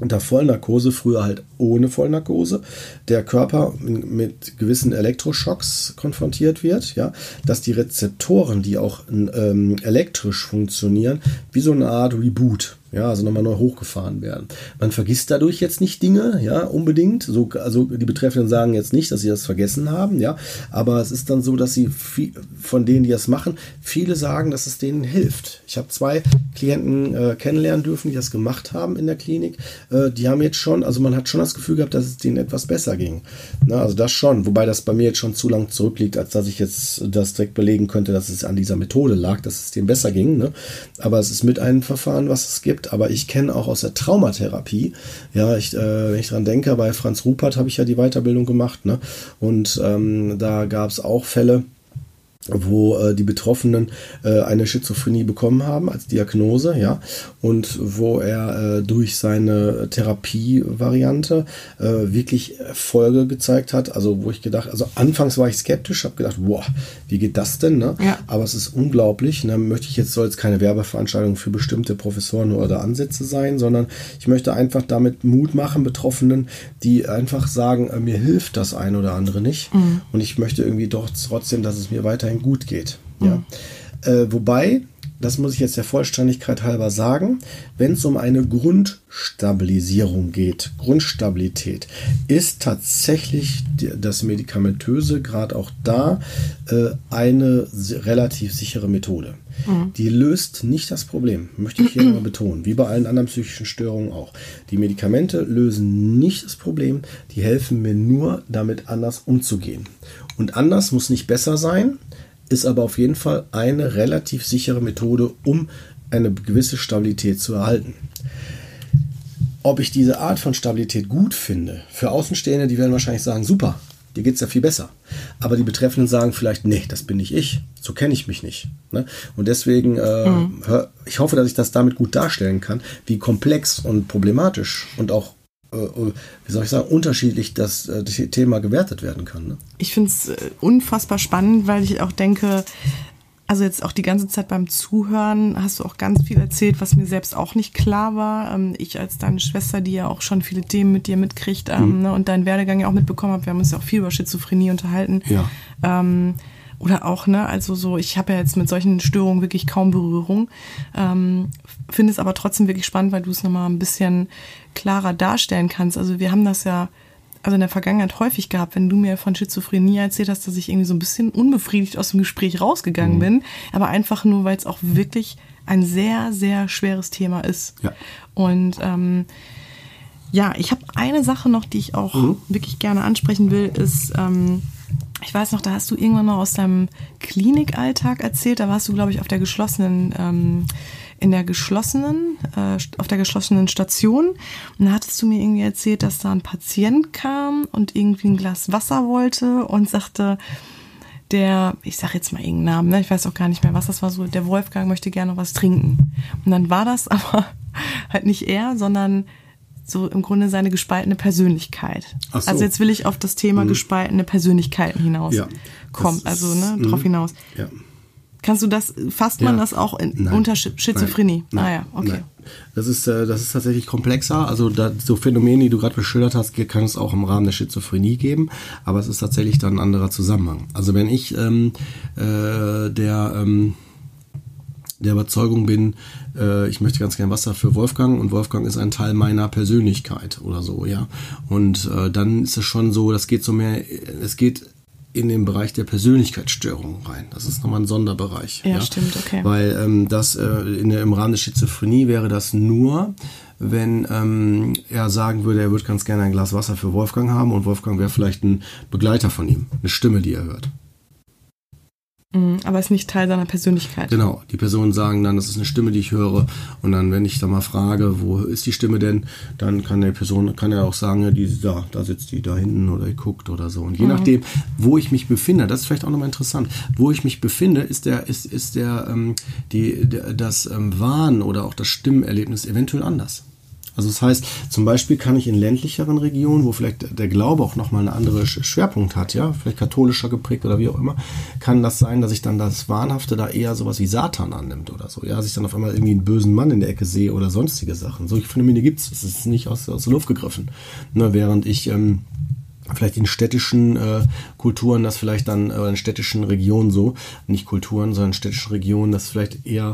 unter Vollnarkose, früher halt ohne Vollnarkose, der Körper mit gewissen Elektroschocks konfrontiert wird, ja, dass die Rezeptoren, die auch ähm, elektrisch funktionieren, wie so eine Art Reboot ja, also nochmal neu hochgefahren werden. Man vergisst dadurch jetzt nicht Dinge, ja, unbedingt. So, also die Betreffenden sagen jetzt nicht, dass sie das vergessen haben, ja, aber es ist dann so, dass sie viel, von denen, die das machen, viele sagen, dass es denen hilft. Ich habe zwei Klienten äh, kennenlernen dürfen, die das gemacht haben in der Klinik. Äh, die haben jetzt schon, also man hat schon das Gefühl gehabt, dass es denen etwas besser ging. Na, also das schon, wobei das bei mir jetzt schon zu lang zurückliegt, als dass ich jetzt das direkt belegen könnte, dass es an dieser Methode lag, dass es denen besser ging. Ne? Aber es ist mit einem Verfahren, was es gibt gibt, aber ich kenne auch aus der Traumatherapie, ja, ich, äh, wenn ich dran denke, bei Franz Rupert habe ich ja die Weiterbildung gemacht, ne? Und ähm, da gab es auch Fälle, wo äh, die Betroffenen äh, eine Schizophrenie bekommen haben als Diagnose, ja, und wo er äh, durch seine Therapievariante äh, wirklich Erfolge gezeigt hat. Also wo ich gedacht, also anfangs war ich skeptisch, habe gedacht, boah, wie geht das denn? Ne? Ja. Aber es ist unglaublich. Ne? Möchte ich jetzt soll es keine Werbeveranstaltung für bestimmte Professoren oder Ansätze sein, sondern ich möchte einfach damit Mut machen Betroffenen, die einfach sagen, äh, mir hilft das ein oder andere nicht, mhm. und ich möchte irgendwie doch trotzdem, dass es mir weiterhin weiterhin gut geht. Ja. Mhm. Äh, wobei, das muss ich jetzt der Vollständigkeit halber sagen, wenn es um eine Grundstabilisierung geht, Grundstabilität, ist tatsächlich das Medikamentöse gerade auch da äh, eine relativ sichere Methode. Mhm. Die löst nicht das Problem, möchte ich hier nochmal betonen, wie bei allen anderen psychischen Störungen auch. Die Medikamente lösen nicht das Problem, die helfen mir nur, damit anders umzugehen. Und anders muss nicht besser sein, ist aber auf jeden Fall eine relativ sichere Methode, um eine gewisse Stabilität zu erhalten. Ob ich diese Art von Stabilität gut finde, für Außenstehende, die werden wahrscheinlich sagen, super, dir geht es ja viel besser. Aber die Betreffenden sagen vielleicht, nee, das bin nicht ich, so kenne ich mich nicht. Ne? Und deswegen, äh, mhm. ich hoffe, dass ich das damit gut darstellen kann, wie komplex und problematisch und auch wie soll ich sagen, unterschiedlich das, äh, das Thema gewertet werden kann. Ne? Ich finde es unfassbar spannend, weil ich auch denke, also jetzt auch die ganze Zeit beim Zuhören hast du auch ganz viel erzählt, was mir selbst auch nicht klar war. Ähm, ich als deine Schwester, die ja auch schon viele Themen mit dir mitkriegt ähm, mhm. ne, und deinen Werdegang ja auch mitbekommen habe, wir haben uns ja auch viel über Schizophrenie unterhalten. Ja. Ähm, oder auch, ne, also so, ich habe ja jetzt mit solchen Störungen wirklich kaum Berührung. Ähm, Finde es aber trotzdem wirklich spannend, weil du es nochmal ein bisschen klarer darstellen kannst. Also wir haben das ja also in der Vergangenheit häufig gehabt, wenn du mir von Schizophrenie erzählt hast, dass ich irgendwie so ein bisschen unbefriedigt aus dem Gespräch rausgegangen mhm. bin, aber einfach nur, weil es auch wirklich ein sehr, sehr schweres Thema ist. Ja. Und ähm, ja, ich habe eine Sache noch, die ich auch mhm. wirklich gerne ansprechen will, ist, ähm, ich weiß noch, da hast du irgendwann noch aus deinem Klinikalltag erzählt, da warst du, glaube ich, auf der geschlossenen, ähm, in der geschlossenen, äh, auf der geschlossenen Station. Und da hattest du mir irgendwie erzählt, dass da ein Patient kam und irgendwie ein Glas Wasser wollte und sagte, der, ich sag jetzt mal irgendeinen Namen, ne? ich weiß auch gar nicht mehr, was das war, so, der Wolfgang möchte gerne noch was trinken. Und dann war das aber halt nicht er, sondern so im Grunde seine gespaltene Persönlichkeit. So. Also jetzt will ich auf das Thema mhm. gespaltene Persönlichkeiten hinaus ja, kommen, also ne, mh. drauf hinaus. Ja. Kannst du das, fasst man ja. das auch in, unter Schizophrenie? Nein. Ah ja, okay. Nein. Das ist, äh, das ist tatsächlich komplexer. Also da, so Phänomene, die du gerade beschildert hast, kann es auch im Rahmen der Schizophrenie geben, aber es ist tatsächlich dann ein anderer Zusammenhang. Also wenn ich ähm, äh, der ähm, der Überzeugung bin, äh, ich möchte ganz gerne Wasser für Wolfgang und Wolfgang ist ein Teil meiner Persönlichkeit oder so, ja. Und äh, dann ist es schon so, das geht so mehr, es geht in den Bereich der Persönlichkeitsstörung rein. Das ist nochmal ein Sonderbereich. Ja, ja? stimmt, okay. Weil ähm, das äh, in der, im Rahmen der Schizophrenie wäre das nur, wenn ähm, er sagen würde, er würde ganz gerne ein Glas Wasser für Wolfgang haben und Wolfgang wäre vielleicht ein Begleiter von ihm, eine Stimme, die er hört. Mhm, aber ist nicht Teil seiner Persönlichkeit. Genau, die Personen sagen dann, das ist eine Stimme, die ich höre. Und dann, wenn ich da mal frage, wo ist die Stimme denn, dann kann der Person, kann er auch sagen, ja, die, da, da sitzt die da hinten oder die guckt oder so. Und je mhm. nachdem, wo ich mich befinde, das ist vielleicht auch nochmal interessant, wo ich mich befinde, ist der, ist, ist der, ähm, die, der, das ähm, Wahn oder auch das Stimmerlebnis eventuell anders. Also das heißt, zum Beispiel kann ich in ländlicheren Regionen, wo vielleicht der Glaube auch nochmal einen anderen Schwerpunkt hat, ja, vielleicht katholischer geprägt oder wie auch immer, kann das sein, dass ich dann das Wahnhafte da eher sowas wie Satan annimmt oder so, ja, dass ich dann auf einmal irgendwie einen bösen Mann in der Ecke sehe oder sonstige Sachen. Solche Phänomene gibt es, ist nicht aus, aus der Luft gegriffen. Ne, während ich ähm, vielleicht in städtischen äh, Kulturen, das vielleicht dann, äh, in städtischen Regionen so, nicht Kulturen, sondern in städtischen Regionen, das vielleicht eher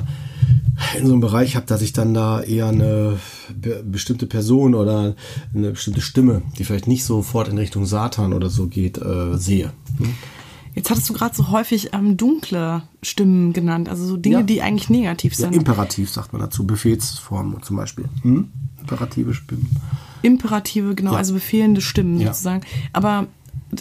in so einem Bereich habe, dass ich dann da eher eine be bestimmte Person oder eine bestimmte Stimme, die vielleicht nicht sofort in Richtung Satan oder so geht, äh, sehe. Hm? Jetzt hattest du gerade so häufig ähm, dunkle Stimmen genannt, also so Dinge, ja. die eigentlich negativ sind. Ja, imperativ sagt man dazu, Befehlsformen zum Beispiel. Hm? Imperative Stimmen. Imperative, genau, ja. also befehlende Stimmen sozusagen. Aber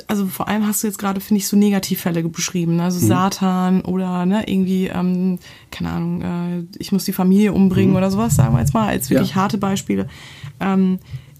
also vor allem hast du jetzt gerade, finde ich, so Negativfälle beschrieben, ne? also mhm. Satan oder ne, irgendwie, ähm, keine Ahnung, äh, ich muss die Familie umbringen mhm. oder sowas, sagen wir jetzt mal, als wirklich ja. harte Beispiele. Ähm,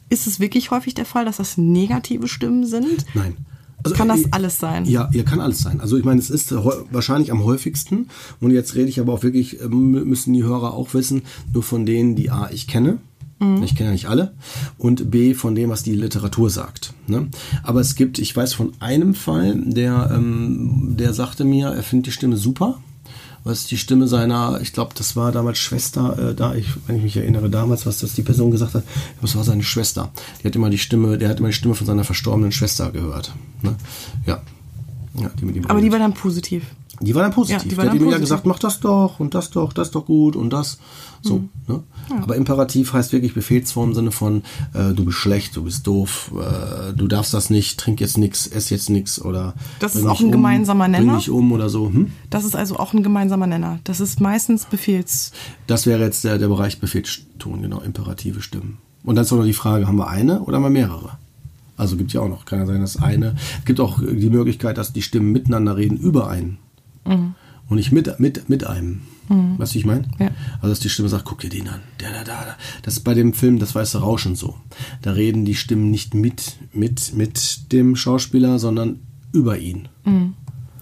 ist es wirklich häufig der Fall, dass das negative Stimmen sind? Nein. Also, kann das äh, alles sein? Ja, ja, kann alles sein. Also ich meine, es ist wahrscheinlich am häufigsten. Und jetzt rede ich aber auch wirklich, äh, müssen die Hörer auch wissen, nur von denen, die A, ich kenne Mhm. Ich kenne ja nicht alle. Und B, von dem, was die Literatur sagt. Ne? Aber es gibt, ich weiß von einem Fall, der, ähm, der sagte mir, er findet die Stimme super. Was die Stimme seiner, ich glaube, das war damals Schwester, äh, da ich, wenn ich mich erinnere, damals, was das die Person gesagt hat, das war seine Schwester. Die hat immer die Stimme, der hat immer die Stimme von seiner verstorbenen Schwester gehört. Ne? Ja. ja die Aber die war dann positiv. Die war dann positiv. Ja, die, war die hat ihm ja gesagt, mach das doch und das doch, das doch gut und das. So. Mhm. Ne? Ja. Aber Imperativ heißt wirklich Befehlsform im Sinne von, äh, du bist schlecht, du bist doof, äh, du darfst das nicht, trink jetzt nichts, ess jetzt nichts oder. Das ist auch ein um, gemeinsamer Nenner. Bring dich um oder so. Hm? Das ist also auch ein gemeinsamer Nenner. Das ist meistens Befehls. Das wäre jetzt der, der Bereich Befehlston, genau, imperative Stimmen. Und dann ist auch noch die Frage, haben wir eine oder haben wir mehrere? Also gibt ja auch noch, kann ja sein, dass eine. Es gibt auch die Möglichkeit, dass die Stimmen miteinander reden über einen. Mhm. Und nicht mit, mit, mit einem. Mhm. Weißt du, wie ich meine? Ja. Also, dass die Stimme sagt, guck dir den an. Der, da, da, da. Das ist bei dem Film Das Weiße Rauschen so. Da reden die Stimmen nicht mit, mit, mit dem Schauspieler, sondern über ihn. Mhm.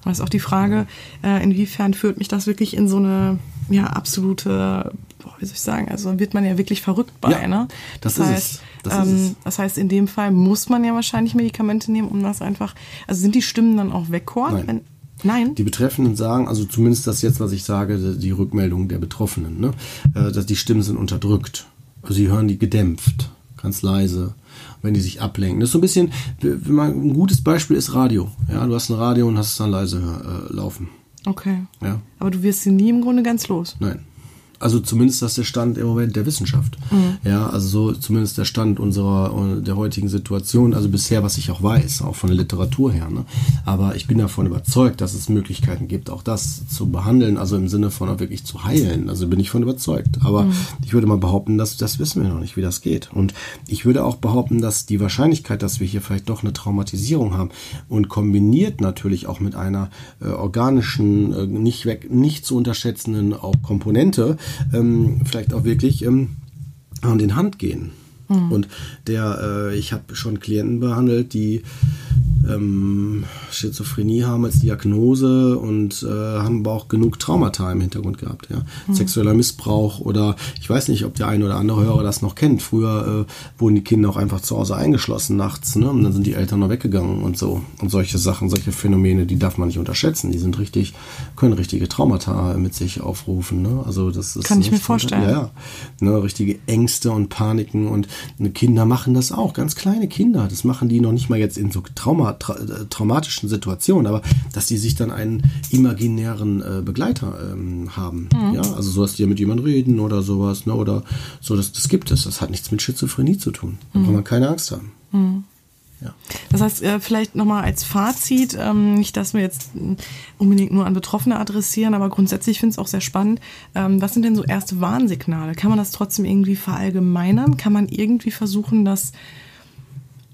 Das ist auch die Frage, äh, inwiefern führt mich das wirklich in so eine ja, absolute, wie soll ich sagen, also wird man ja wirklich verrückt bei, ja, ne? Das, das heißt, das, ähm, das heißt, in dem Fall muss man ja wahrscheinlich Medikamente nehmen, um das einfach, also sind die Stimmen dann auch wegkorn? Wenn, Nein. Die Betreffenden sagen, also zumindest das jetzt, was ich sage, die Rückmeldung der Betroffenen, ne, äh, dass die Stimmen sind unterdrückt. Also sie hören die gedämpft, ganz leise, wenn die sich ablenken. Das ist so ein bisschen, wenn man, ein gutes Beispiel ist Radio. Ja, du hast ein Radio und hast es dann leise äh, laufen. Okay. Ja. Aber du wirst sie nie im Grunde ganz los. Nein. Also zumindest das ist der Stand im Moment der Wissenschaft. Mhm. Ja, also so zumindest der Stand unserer der heutigen Situation, also bisher, was ich auch weiß, auch von der Literatur her. Ne? Aber ich bin davon überzeugt, dass es Möglichkeiten gibt, auch das zu behandeln, also im Sinne von auch wirklich zu heilen. Also bin ich von überzeugt. Aber mhm. ich würde mal behaupten, dass das wissen wir noch nicht, wie das geht. Und ich würde auch behaupten, dass die Wahrscheinlichkeit, dass wir hier vielleicht doch eine Traumatisierung haben und kombiniert natürlich auch mit einer äh, organischen, äh, nicht weg, nicht zu unterschätzenden auch Komponente, ähm, vielleicht auch wirklich ähm, an den Hand gehen. Mhm. Und der, äh, ich habe schon Klienten behandelt, die ähm, Schizophrenie haben als Diagnose und äh, haben aber auch genug Traumata im Hintergrund gehabt. Ja? Mhm. Sexueller Missbrauch oder ich weiß nicht, ob der eine oder andere Hörer das noch kennt. Früher äh, wurden die Kinder auch einfach zu Hause eingeschlossen nachts ne? und dann sind die Eltern noch weggegangen und so. Und solche Sachen, solche Phänomene, die darf man nicht unterschätzen. Die sind richtig, können richtige Traumata mit sich aufrufen. Ne? Also das ist Kann ich mir vorstellen. Ja, ja. Ne? Richtige Ängste und Paniken und ne, Kinder machen das auch. Ganz kleine Kinder. Das machen die noch nicht mal jetzt in so Trauma tra tra äh, traumatischen Situationen, aber dass die sich dann einen imaginären äh, Begleiter ähm, haben. Mhm. Ja, also so, dass die mit jemandem reden oder sowas, ne? Oder so, das, das gibt es. Das hat nichts mit Schizophrenie zu tun. Da mhm. kann man keine Angst haben. Mhm. Ja. Das heißt, äh, vielleicht nochmal als Fazit, ähm, nicht, dass wir jetzt unbedingt nur an Betroffene adressieren, aber grundsätzlich finde ich es auch sehr spannend. Ähm, was sind denn so erste Warnsignale? Kann man das trotzdem irgendwie verallgemeinern? Kann man irgendwie versuchen, das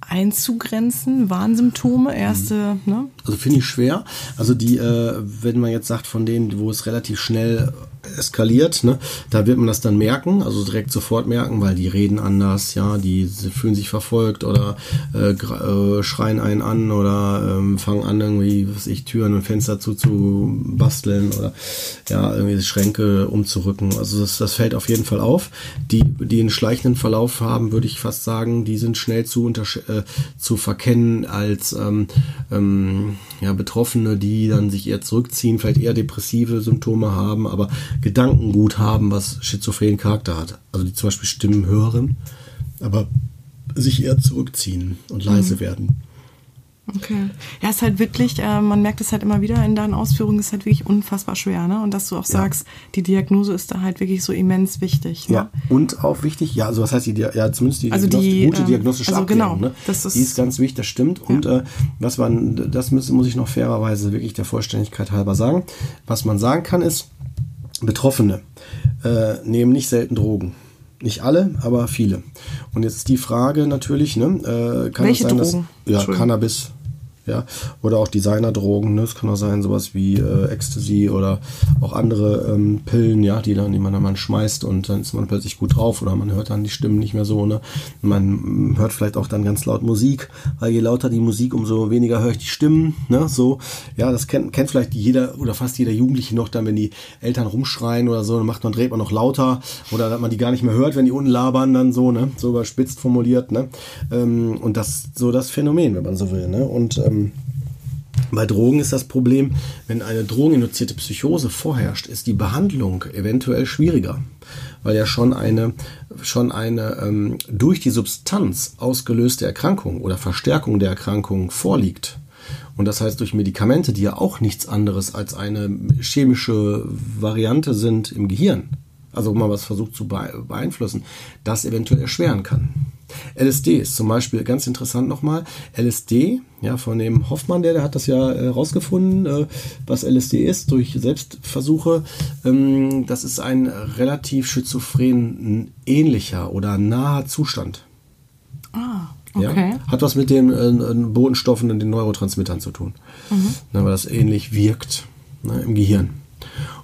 einzugrenzen? Warnsymptome, erste, mhm. ne? Also finde ich schwer. Also die, äh, wenn man jetzt sagt, von denen, wo es relativ schnell eskaliert, ne, da wird man das dann merken, also direkt sofort merken, weil die reden anders, ja, die fühlen sich verfolgt oder äh, äh, schreien einen an oder ähm, fangen an irgendwie, was ich, Türen und Fenster zu, zu basteln oder ja, irgendwie Schränke umzurücken. Also das, das fällt auf jeden Fall auf. Die, die einen schleichenden Verlauf haben, würde ich fast sagen, die sind schnell zu, äh, zu verkennen als ähm, ähm, ja, Betroffene, die dann sich eher zurückziehen, vielleicht eher depressive Symptome haben, aber Gedankengut haben, was schizophrenen Charakter hat. Also die zum Beispiel Stimmen hören, aber sich eher zurückziehen und leise mhm. werden. Okay. Ja, ist halt wirklich, äh, man merkt es halt immer wieder in deinen Ausführungen, ist halt wirklich unfassbar schwer, ne? Und dass du auch ja. sagst, die Diagnose ist da halt wirklich so immens wichtig. Ne? Ja, und auch wichtig, ja, also was heißt die, ja, zumindest die, also die gute ähm, diagnostische also genau, Abklärung, ne? Das ist, die ist ganz wichtig, das stimmt. Ja. Und äh, was man, das muss, muss ich noch fairerweise wirklich der Vollständigkeit halber sagen. Was man sagen kann ist, Betroffene äh, nehmen nicht selten Drogen. Nicht alle, aber viele. Und jetzt ist die Frage natürlich, ne, äh, kann Welche es sein, Drogen? dass ja, Cannabis, ja, oder auch Designerdrogen, ne? Es kann auch sein, sowas wie äh, Ecstasy oder auch andere ähm, Pillen, ja, die dann, die man dann mal schmeißt und dann ist man plötzlich gut drauf oder man hört dann die Stimmen nicht mehr so, ne? Man hört vielleicht auch dann ganz laut Musik, weil je lauter die Musik, umso weniger höre ich die Stimmen, ne? So, ja, das kennt, kennt vielleicht jeder oder fast jeder Jugendliche noch dann, wenn die Eltern rumschreien oder so, dann macht man, dreht man noch lauter oder dass man die gar nicht mehr hört, wenn die unten labern, dann so, ne? So überspitzt formuliert, ne? Ähm, und das, so das Phänomen, wenn man so will, ne? Und ähm, bei Drogen ist das Problem, wenn eine drogeninduzierte Psychose vorherrscht, ist die Behandlung eventuell schwieriger, weil ja schon eine, schon eine ähm, durch die Substanz ausgelöste Erkrankung oder Verstärkung der Erkrankung vorliegt. Und das heißt durch Medikamente, die ja auch nichts anderes als eine chemische Variante sind im Gehirn, also man was versucht zu beeinflussen, das eventuell erschweren kann. LSD ist zum Beispiel ganz interessant nochmal. LSD, ja, von dem Hoffmann, der, der hat das ja herausgefunden, äh, äh, was LSD ist, durch Selbstversuche. Ähm, das ist ein relativ schizophren ähnlicher oder naher Zustand. Ah. Okay. Ja, hat was mit den äh, Botenstoffen und den Neurotransmittern zu tun, mhm. ne, weil das ähnlich wirkt ne, im Gehirn.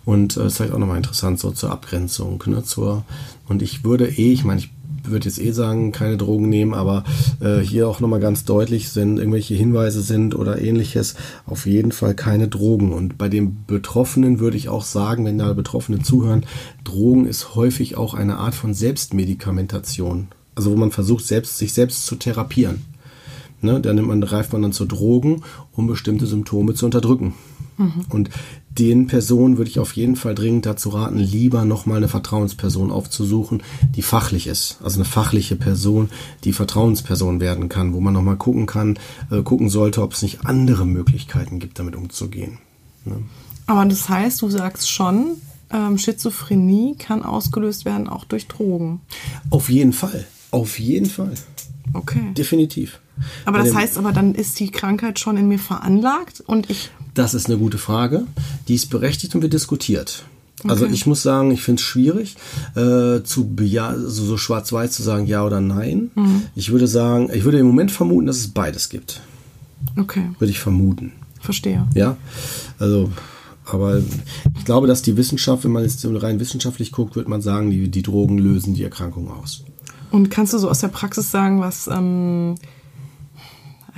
Und äh, ist vielleicht auch nochmal interessant so zur Abgrenzung. Ne, zur, und ich würde eh, ich meine, ich würde jetzt eh sagen, keine Drogen nehmen, aber äh, hier auch nochmal ganz deutlich, wenn irgendwelche Hinweise sind oder ähnliches, auf jeden Fall keine Drogen. Und bei den Betroffenen würde ich auch sagen, wenn da Betroffene zuhören, Drogen ist häufig auch eine Art von Selbstmedikamentation. Also wo man versucht, selbst, sich selbst zu therapieren. Ne, da nimmt man, greift man dann zu Drogen, um bestimmte Symptome zu unterdrücken. Mhm. Und den Personen würde ich auf jeden Fall dringend dazu raten, lieber nochmal eine Vertrauensperson aufzusuchen, die fachlich ist. Also eine fachliche Person, die Vertrauensperson werden kann, wo man nochmal gucken kann, äh, gucken sollte, ob es nicht andere Möglichkeiten gibt, damit umzugehen. Ne? Aber das heißt, du sagst schon, ähm, Schizophrenie kann ausgelöst werden auch durch Drogen. Auf jeden Fall. Auf jeden Fall. Okay. Definitiv. Aber das heißt aber, dann ist die Krankheit schon in mir veranlagt und ich das ist eine gute Frage. Die ist berechtigt und wird diskutiert. Also okay. Also ich muss sagen, ich finde es schwierig, äh, zu beja also so schwarz-weiß zu sagen, ja oder nein. Mhm. Ich würde sagen, ich würde im Moment vermuten, dass es beides gibt. Okay. Würde ich vermuten. Verstehe. Ja. Also, aber ich glaube, dass die Wissenschaft, wenn man jetzt rein wissenschaftlich guckt, würde man sagen, die, die Drogen lösen die Erkrankung aus. Und kannst du so aus der Praxis sagen, was ähm,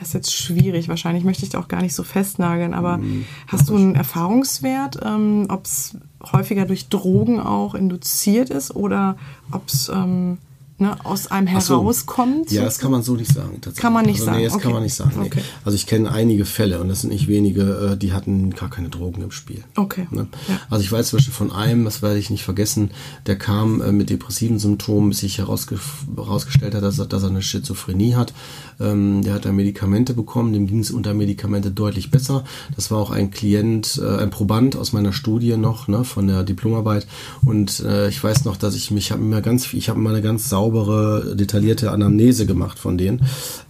ist jetzt schwierig. Wahrscheinlich möchte ich da auch gar nicht so festnageln, aber mhm. hast du einen Erfahrungswert, ähm, ob es häufiger durch Drogen auch induziert ist oder ob es ähm, ne, aus einem so. herauskommt. Ja, das kann man so nicht sagen. tatsächlich. Kann man nicht also, sagen, Nee, das okay. kann man nicht sagen. Nee. Okay. Also ich kenne einige Fälle und das sind nicht wenige, äh, die hatten gar keine Drogen im Spiel. Okay. Ne? Ja. Also ich weiß zum Beispiel von einem, das werde ich nicht vergessen, der kam äh, mit depressiven Symptomen, bis sich herausge herausgestellt hat, dass er, dass er eine Schizophrenie hat. Ähm, der hat da Medikamente bekommen, dem ging es unter Medikamente deutlich besser. Das war auch ein Klient, äh, ein Proband aus meiner Studie noch, ne, von der Diplomarbeit. Und äh, ich weiß noch, dass ich mich habe immer ganz, ich habe immer eine ganz saubere, detaillierte Anamnese gemacht von den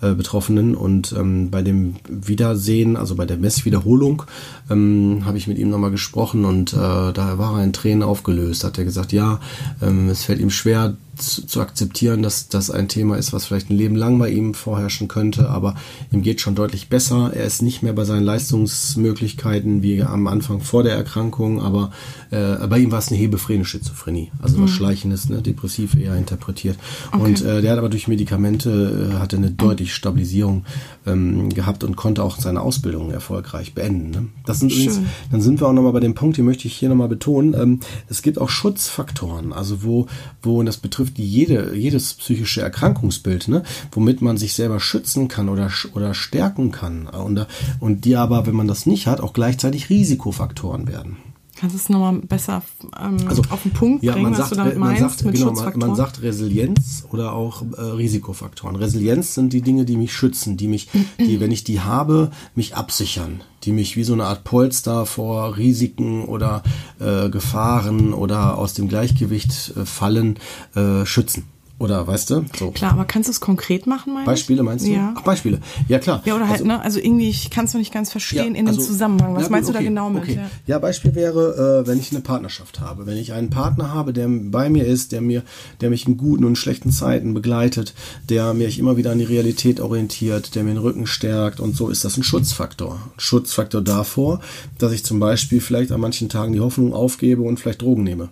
äh, Betroffenen. Und ähm, bei dem Wiedersehen, also bei der Messwiederholung, ähm, habe ich mit ihm nochmal gesprochen und äh, da war er in Tränen aufgelöst. Hat er gesagt, ja, ähm, es fällt ihm schwer zu, zu akzeptieren, dass das ein Thema ist, was vielleicht ein Leben lang bei ihm vorherrschen könnte, aber ihm geht schon deutlich besser. Er ist nicht mehr bei seinen Leistungsmöglichkeiten wie am Anfang vor der Erkrankung, aber äh, bei ihm war es eine hebefrene Schizophrenie, also was Schleichendes, ne, depressiv eher interpretiert. Und äh, der hat aber durch Medikamente äh, hatte eine deutliche Stabilisierung ähm, gehabt und konnte auch seine Ausbildung erfolgreich beenden. Ne? Das sind übrigens, dann sind wir auch nochmal bei dem Punkt, den möchte ich hier nochmal betonen. Ähm, es gibt auch Schutzfaktoren, also wo, wo und das betrifft jede, jedes psychische Erkrankungsbild, ne? womit man sich selber schützen kann oder, oder stärken kann. Und, und die aber, wenn man das nicht hat, auch gleichzeitig Risikofaktoren werden. Kannst du es nochmal besser ähm, Also, auf den Punkt Ja, bringen, man was sagt, du damit man meinst sagt, mit genau, man, man sagt Resilienz oder auch äh, Risikofaktoren. Resilienz sind die Dinge, die mich schützen, die mich, die, wenn ich die habe, mich absichern, die mich wie so eine Art Polster vor Risiken oder äh, Gefahren oder aus dem Gleichgewicht äh, fallen äh, schützen. Oder weißt du? So. Klar, aber kannst du es konkret machen, meinst Beispiele meinst du? Ja. Ach, Beispiele. Ja, klar. Ja, oder halt, Also- ne? Also irgendwie, ich kann es noch nicht ganz verstehen in dem also- Zusammenhang. Was ja, meinst gut, du da okay, genau mit? Okay. Ja. Ja, Beispiel wäre, äh, wenn ich eine Partnerschaft habe. Wenn ich einen Partner habe, der bei mir ist, der mir, der mich in guten und schlechten Zeiten begleitet, der mich immer wieder an die Realität orientiert, der mir den Rücken stärkt und so ist das ein Schutzfaktor. Ein Schutzfaktor davor, dass ich zum Beispiel vielleicht an manchen Tagen die Hoffnung aufgebe und vielleicht Drogen nehme.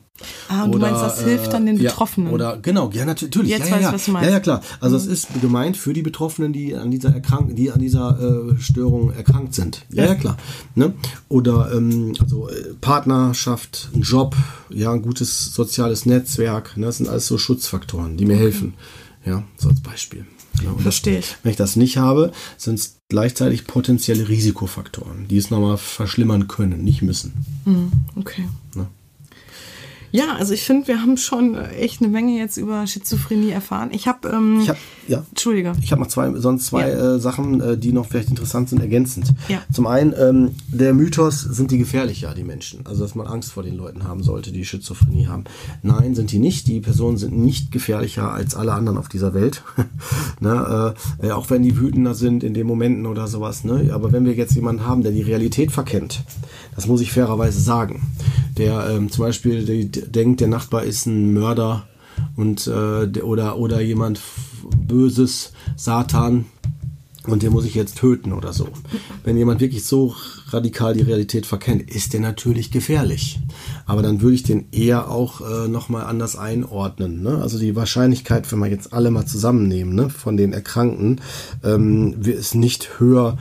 Ah, und du meinst, das hilft dann den ja, Betroffenen? Oder genau, ja natürlich. Jetzt ja, ja, weiß ich, ja. was du meinst. Mhm. Ja, ja, klar. Also es ist gemeint für die Betroffenen, die an dieser Erkrank die an dieser äh, Störung erkrankt sind. Ja, ja, klar. Ne? Oder ähm, also äh, Partnerschaft, ein Job, ja, ein gutes soziales Netzwerk. Ne? Das sind alles so Schutzfaktoren, die mir helfen. Ja, so als Beispiel. Ja, und Verstehe ich. Wenn ich das nicht habe, sind es gleichzeitig potenzielle Risikofaktoren, die es nochmal verschlimmern können, nicht müssen. Okay. Ja, also ich finde, wir haben schon äh, echt eine Menge jetzt über Schizophrenie erfahren. Ich habe, ähm, Ich habe ja, Entschuldige. Ich habe noch zwei, sonst zwei Ja. äh, Sachen, äh, die noch vielleicht interessant sind, ergänzend. Ja. Zum einen, ähm, der Mythos, sind die gefährlicher, die Menschen? Also, dass man Angst vor den Leuten haben sollte, die Schizophrenie haben. Nein, sind die nicht. Die Personen sind nicht gefährlicher als alle anderen auf dieser Welt. ne, äh, äh, auch wenn die wütender sind in den Momenten oder sowas. Ne? Aber wenn wir jetzt jemanden haben, der die Realität verkennt, das muss ich fairerweise sagen, der ähm, zum Beispiel die, denkt, der Nachbar ist ein Mörder und äh, der- oder oder jemand Böses, Satan und den muss ich jetzt töten oder so. Wenn jemand wirklich so radikal die Realität verkennt, ist der natürlich gefährlich. Aber dann würde ich den eher auch äh, nochmal anders einordnen. Ne? Also die Wahrscheinlichkeit, wenn wir jetzt alle mal zusammennehmen, ne, von den Erkrankten, ähm, ist nicht höher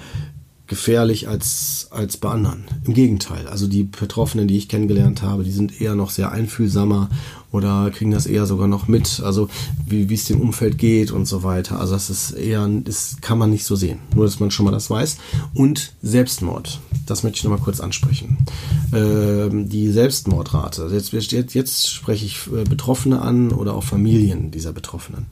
gefährlich als, als bei anderen. Im Gegenteil. Also die Betroffenen, die ich kennengelernt habe, die sind eher noch sehr einfühlsamer oder kriegen das eher sogar noch mit. Also wie es dem Umfeld geht und so weiter. Also das ist eher, das kann man nicht so sehen. Nur, dass man schon mal das weiß. Und Selbstmord. Das möchte ich nochmal kurz ansprechen. Ähm, die Selbstmordrate. Jetzt, jetzt, jetzt spreche ich äh, Betroffene an oder auch Familien dieser Betroffenen.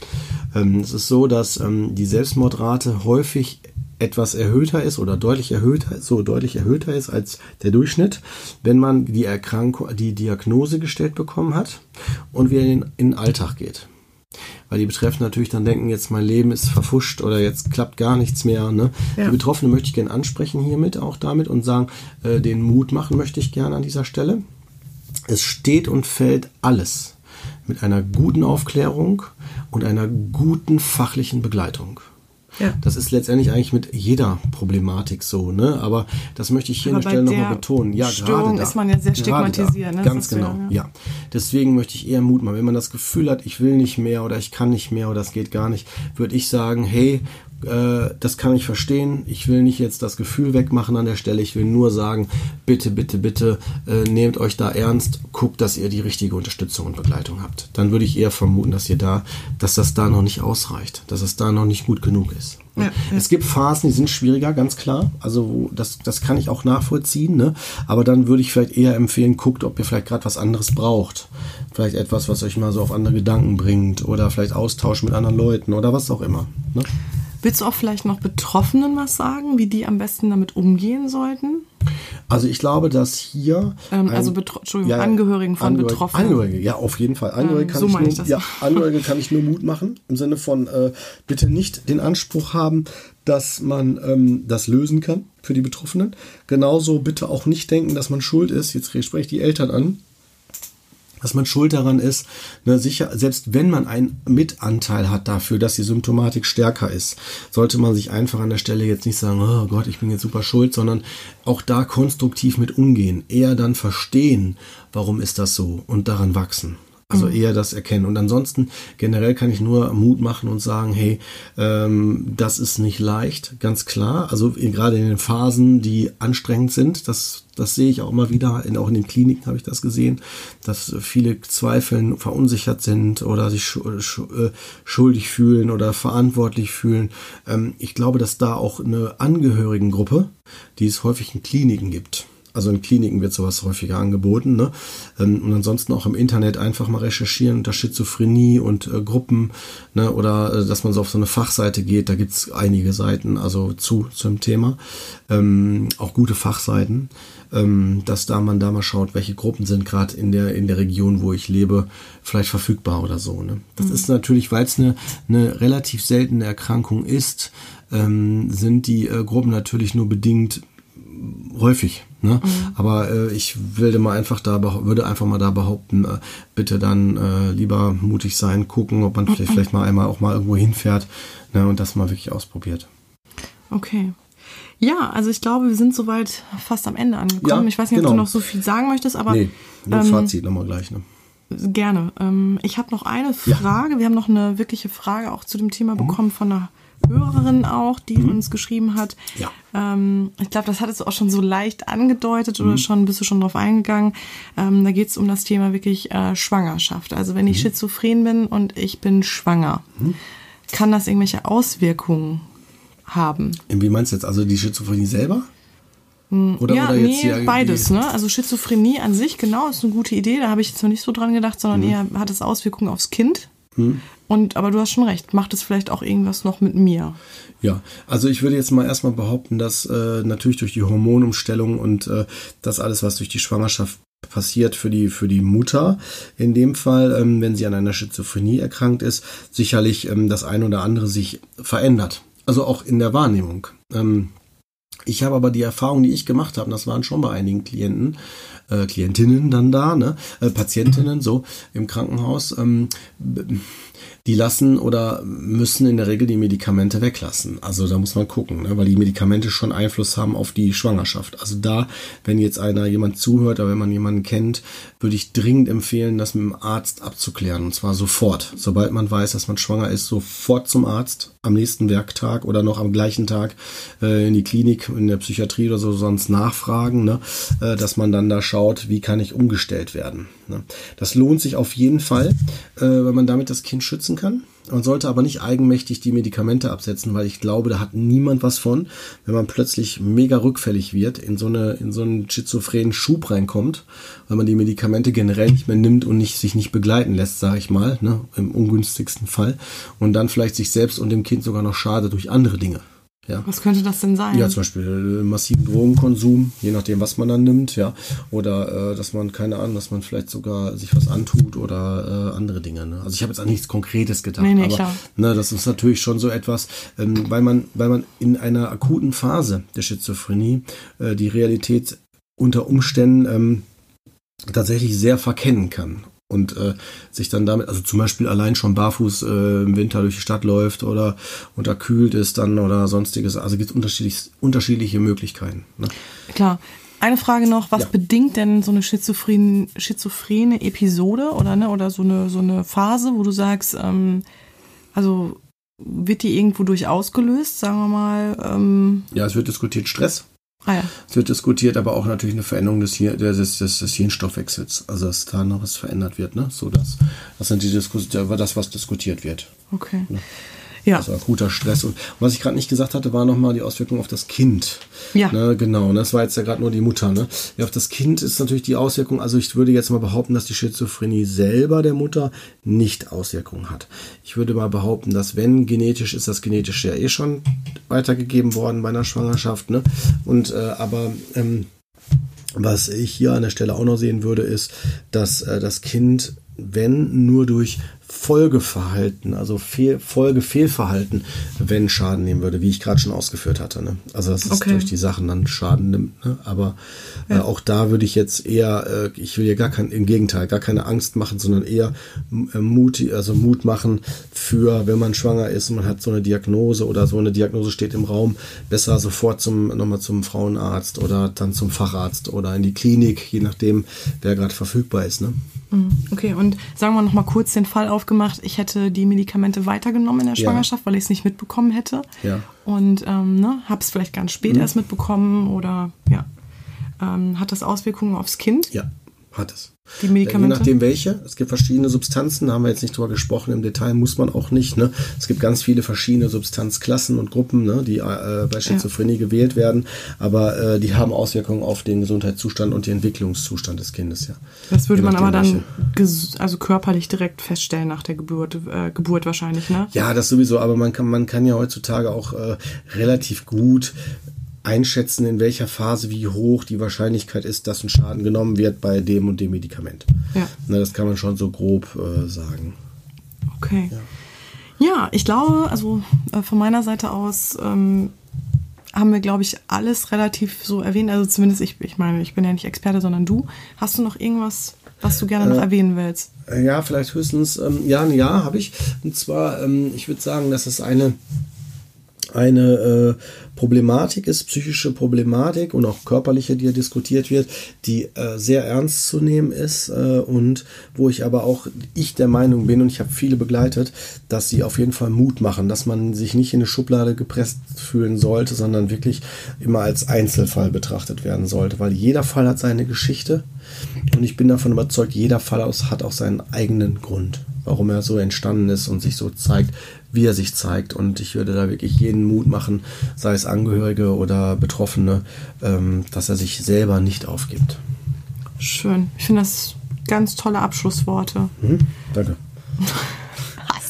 Ähm, es ist so, dass ähm, die Selbstmordrate häufig etwas erhöhter ist oder deutlich erhöhter, so deutlich erhöhter ist als der Durchschnitt, wenn man die Erkrankung, die Diagnose gestellt bekommen hat und wieder in, in den Alltag geht. Weil die Betreffenden natürlich dann denken, jetzt mein Leben ist verfuscht oder jetzt klappt gar nichts mehr. Ne? Ja. Die Betroffenen möchte ich gerne ansprechen hiermit auch damit und sagen, äh, den Mut machen möchte ich gerne an dieser Stelle. Es steht und fällt alles mit einer guten Aufklärung und einer guten fachlichen Begleitung. Ja. Das ist letztendlich eigentlich mit jeder Problematik so, ne? Aber das möchte ich hier Aber an der Stelle nochmal betonen. Ja, Störung gerade da. ist man ja sehr stigmatisiert, ne? Ganz Das genau, ja- ja. Deswegen möchte ich eher Mut machen. Wenn man das Gefühl hat, ich will nicht mehr oder ich kann nicht mehr oder es geht gar nicht, würde ich sagen, hey, äh, das kann ich verstehen. Ich will nicht jetzt das Gefühl wegmachen an der Stelle. Ich will nur sagen, bitte, bitte, bitte äh, nehmt euch da ernst, guckt, dass ihr die richtige Unterstützung und Begleitung habt. Dann würde ich eher vermuten, dass ihr da, dass das da noch nicht ausreicht, dass es da noch nicht gut genug ist. Ja. Es gibt Phasen, die sind schwieriger, ganz klar. Also das, das kann ich auch nachvollziehen. Ne? Aber dann würde ich vielleicht eher empfehlen, guckt, ob ihr vielleicht gerade was anderes braucht. Vielleicht etwas, was euch mal so auf andere Gedanken bringt oder vielleicht Austausch mit anderen Leuten oder was auch immer. Ne? Willst du auch vielleicht noch Betroffenen was sagen, wie die am besten damit umgehen sollten? Also ich glaube, dass hier ähm, also Betro Entschuldigung, ja, Angehörigen von Angehörige, Betroffenen. Angehörige, ja auf jeden Fall. Angehörige, ähm, kann, so ich nur, ja, Angehörige kann ich nur Mut machen im Sinne von äh, bitte nicht den Anspruch haben, dass man ähm, das lösen kann für die Betroffenen. Genauso bitte auch nicht denken, dass man schuld ist. Jetzt spreche ich die Eltern an dass man schuld daran ist. Ne, sicher, selbst wenn man einen Mitanteil hat dafür, dass die Symptomatik stärker ist, sollte man sich einfach an der Stelle jetzt nicht sagen, oh Gott, ich bin jetzt super schuld, sondern auch da konstruktiv mit umgehen. Eher dann verstehen, warum ist das so und daran wachsen. Also mhm. eher das erkennen. Und ansonsten generell kann ich nur Mut machen und sagen, hey, ähm, das ist nicht leicht, ganz klar. Also gerade in den Phasen, die anstrengend sind, das, das sehe ich auch immer wieder, in, auch in den Kliniken habe ich das gesehen, dass viele zweifeln, verunsichert sind oder sich äh, schuldig fühlen oder verantwortlich fühlen. Ähm, ich glaube, dass da auch eine Angehörigengruppe, die es häufig in Kliniken gibt, also in Kliniken wird sowas häufiger angeboten. Ne? Ähm, und ansonsten auch im Internet einfach mal recherchieren unter Schizophrenie und äh, Gruppen ne? oder äh, dass man so auf so eine Fachseite geht. Da gibt's einige Seiten also zu zum Thema. Ähm, auch gute Fachseiten, ähm, dass da man da mal schaut, welche Gruppen sind gerade in der, in der Region, wo ich lebe, vielleicht verfügbar oder so. Ne? Das mhm. ist natürlich, weil es eine, eine relativ seltene Erkrankung ist, ähm, sind die äh, Gruppen natürlich nur bedingt häufig. Ne? Mhm. Aber äh, ich würde mal einfach da würde einfach mal da behaupten, äh, bitte dann äh, lieber mutig sein, gucken, ob man mhm. vielleicht, vielleicht mal einmal auch mal irgendwo hinfährt ne, und das mal wirklich ausprobiert. Okay. Ja, also ich glaube, wir sind soweit fast am Ende angekommen. Ja, ich weiß nicht, genau. ob du noch so viel sagen möchtest, aber. Nee, nur ähm, Fazit nochmal gleich. Ne? Gerne. Ähm, ich habe noch eine Frage. Ja. Wir haben noch eine wirkliche Frage auch zu dem Thema mhm. bekommen von einer Hörerin auch, die mhm. uns geschrieben hat. Ja. Ähm, ich glaube, das hattest du auch schon so leicht angedeutet oder mhm. schon bist du schon drauf eingegangen. Ähm, da geht es um das Thema wirklich äh, Schwangerschaft. Also wenn ich mhm. schizophren bin und ich bin schwanger, mhm. kann das irgendwelche Auswirkungen haben? Wie meinst du jetzt? Also die Schizophrenie selber? Hm, oder, ja, oder jetzt nee, beides. Ne? Also Schizophrenie an sich, genau, ist eine gute Idee. Da habe ich jetzt noch nicht so dran gedacht, sondern mhm. eher hat es Auswirkungen aufs Kind. Mhm. Und, aber du hast schon recht, macht es vielleicht auch irgendwas noch mit mir? Ja, also ich würde jetzt mal erstmal behaupten, dass äh, natürlich durch die Hormonumstellung und äh, das alles, was durch die Schwangerschaft passiert für die, für die Mutter in dem Fall, ähm, wenn sie an einer Schizophrenie erkrankt ist, sicherlich ähm, das eine oder andere sich verändert. Also auch in der Wahrnehmung. Ähm, ich habe aber die Erfahrung, die ich gemacht habe, und das waren schon bei einigen Klienten, äh, Klientinnen dann da, ne, äh, Patientinnen so im Krankenhaus, ähm, die lassen oder müssen in der Regel die Medikamente weglassen. Also da muss man gucken, ne? weil die Medikamente schon Einfluss haben auf die Schwangerschaft. Also da, wenn jetzt einer jemand zuhört oder wenn man jemanden kennt, würde ich dringend empfehlen, das mit dem Arzt abzuklären. Und zwar sofort. Sobald man weiß, dass man schwanger ist, sofort zum Arzt am nächsten Werktag oder noch am gleichen Tag äh, in die Klinik, in der Psychiatrie oder so sonst nachfragen, ne? äh, dass man dann da schaut, wie kann ich umgestellt werden. Ne? Das lohnt sich auf jeden Fall, äh, wenn man damit das Kind schützen kann. Man sollte aber nicht eigenmächtig die Medikamente absetzen, weil ich glaube, da hat niemand was von, wenn man plötzlich mega rückfällig wird, in so, eine, in so einen schizophrenen Schub reinkommt, weil man die Medikamente generell nicht mehr nimmt und nicht, sich nicht begleiten lässt, sage ich mal, ne, im ungünstigsten Fall, und dann vielleicht sich selbst und dem Kind sogar noch schadet durch andere Dinge. Ja. Was könnte das denn sein? Ja, zum Beispiel äh, massiven Drogenkonsum, je nachdem, was man dann nimmt, ja. Oder äh, dass man, keine Ahnung, dass man vielleicht sogar sich was antut oder äh, andere Dinge. Ne? Also ich habe jetzt an nichts Konkretes gedacht, nee, nee, aber klar. Ne, das ist natürlich schon so etwas, ähm, weil man, weil man in einer akuten Phase der Schizophrenie äh, die Realität unter Umständen ähm, tatsächlich sehr verkennen kann und äh, sich dann damit, also zum Beispiel allein schon barfuß äh, im Winter durch die Stadt läuft oder unterkühlt ist dann oder sonstiges. Also gibt es unterschiedlich, unterschiedliche Möglichkeiten. Ne? Klar. Eine Frage noch, was ja. bedingt denn so eine schizophrene, schizophrene Episode oder ne, oder so eine so eine Phase, wo du sagst, ähm, also wird die irgendwo durch ausgelöst, sagen wir mal? Ähm, Ja, es wird diskutiert Stress. Ah ja, Es wird diskutiert, aber auch natürlich eine Veränderung des, Hir des, des, des Hirnstoffwechsels. Also, dass da noch was verändert wird, ne? So, dass, das sind die Diskussionen, das, was diskutiert wird. okay. Ja, Also akuter Stress. Und was ich gerade nicht gesagt hatte, war nochmal die Auswirkung auf das Kind. Ja. Ne, genau, das war jetzt ja gerade nur die Mutter. Ne? Ja, auf das Kind ist natürlich die Auswirkung, also ich würde jetzt mal behaupten, dass die Schizophrenie selber der Mutter nicht Auswirkungen hat. Ich würde mal behaupten, dass wenn genetisch ist, das genetisch ja eh schon weitergegeben worden bei einer Schwangerschaft. Ne? Und äh, aber ähm, was ich hier an der Stelle auch noch sehen würde, ist, dass äh, das Kind, wenn nur durch Folgeverhalten, also Fehl, Folgefehlverhalten, wenn Schaden nehmen würde, wie ich gerade schon ausgeführt hatte. Ne? Also dass es Okay. durch die Sachen dann Schaden nimmt. Ne? Aber äh, auch da würde ich jetzt eher, äh, ich will ja gar kein, im Gegenteil, gar keine Angst machen, sondern eher äh, Mut, also Mut machen für, wenn man schwanger ist und man hat so eine Diagnose oder so eine Diagnose steht im Raum, besser sofort zum nochmal zum Frauenarzt oder dann zum Facharzt oder in die Klinik, je nachdem, wer gerade verfügbar ist. Ne? Okay. Und sagen wir noch mal kurz den Fall aufgemacht. Ich hätte die Medikamente weitergenommen in der Ja. Schwangerschaft, weil ich es nicht mitbekommen hätte. Ja. Und ähm, ne, habe es vielleicht ganz spät erst mitbekommen oder ja. Ähm, hat das Auswirkungen aufs Kind? Ja, hat es. Die Je Medikamente? nachdem welche. Es gibt verschiedene Substanzen, da haben wir jetzt nicht drüber gesprochen. Im Detail muss man auch nicht. Ne? Es gibt ganz viele verschiedene Substanzklassen und Gruppen, ne? die äh, bei Schizophrenie gewählt werden. Aber äh, die haben Auswirkungen auf den Gesundheitszustand und den Entwicklungszustand des Kindes. Ja. Das würde Je man aber dann also körperlich direkt feststellen nach der Geburt, äh, Geburt wahrscheinlich, ne? Ja, das sowieso, aber man kann, man kann ja heutzutage auch äh, relativ gut einschätzen, in welcher Phase wie hoch die Wahrscheinlichkeit ist, dass ein Schaden genommen wird bei dem und dem Medikament. Ja. Na, das kann man schon so grob äh, sagen. Okay. Ja, ich glaube, also äh, von meiner Seite aus ähm, haben wir, glaube ich, alles relativ so erwähnt. Also zumindest ich, ich meine, ich bin ja nicht Experte, sondern du. Hast du noch irgendwas, was du gerne noch erwähnen willst? Äh, Ja, vielleicht höchstens, ähm, ja, Ja habe ich. Und zwar, ähm, ich würde sagen, dass es eine, eine äh, Problematik ist, psychische Problematik und auch körperliche, die hier diskutiert wird, die äh, sehr ernst zu nehmen ist äh, und wo ich aber auch ich der Meinung bin und ich habe viele begleitet, dass sie auf jeden Fall Mut machen, dass man sich nicht in eine Schublade gepresst fühlen sollte, sondern wirklich immer als Einzelfall betrachtet werden sollte, weil jeder Fall hat seine Geschichte und ich bin davon überzeugt, jeder Fall aus hat auch seinen eigenen Grund, warum er so entstanden ist und sich so zeigt, wie er sich zeigt. Und ich würde da wirklich jeden Mut machen, sei es Angehörige oder Betroffene, ähm, dass er sich selber nicht aufgibt. Schön. Ich finde das ganz tolle Abschlussworte. Mhm, danke.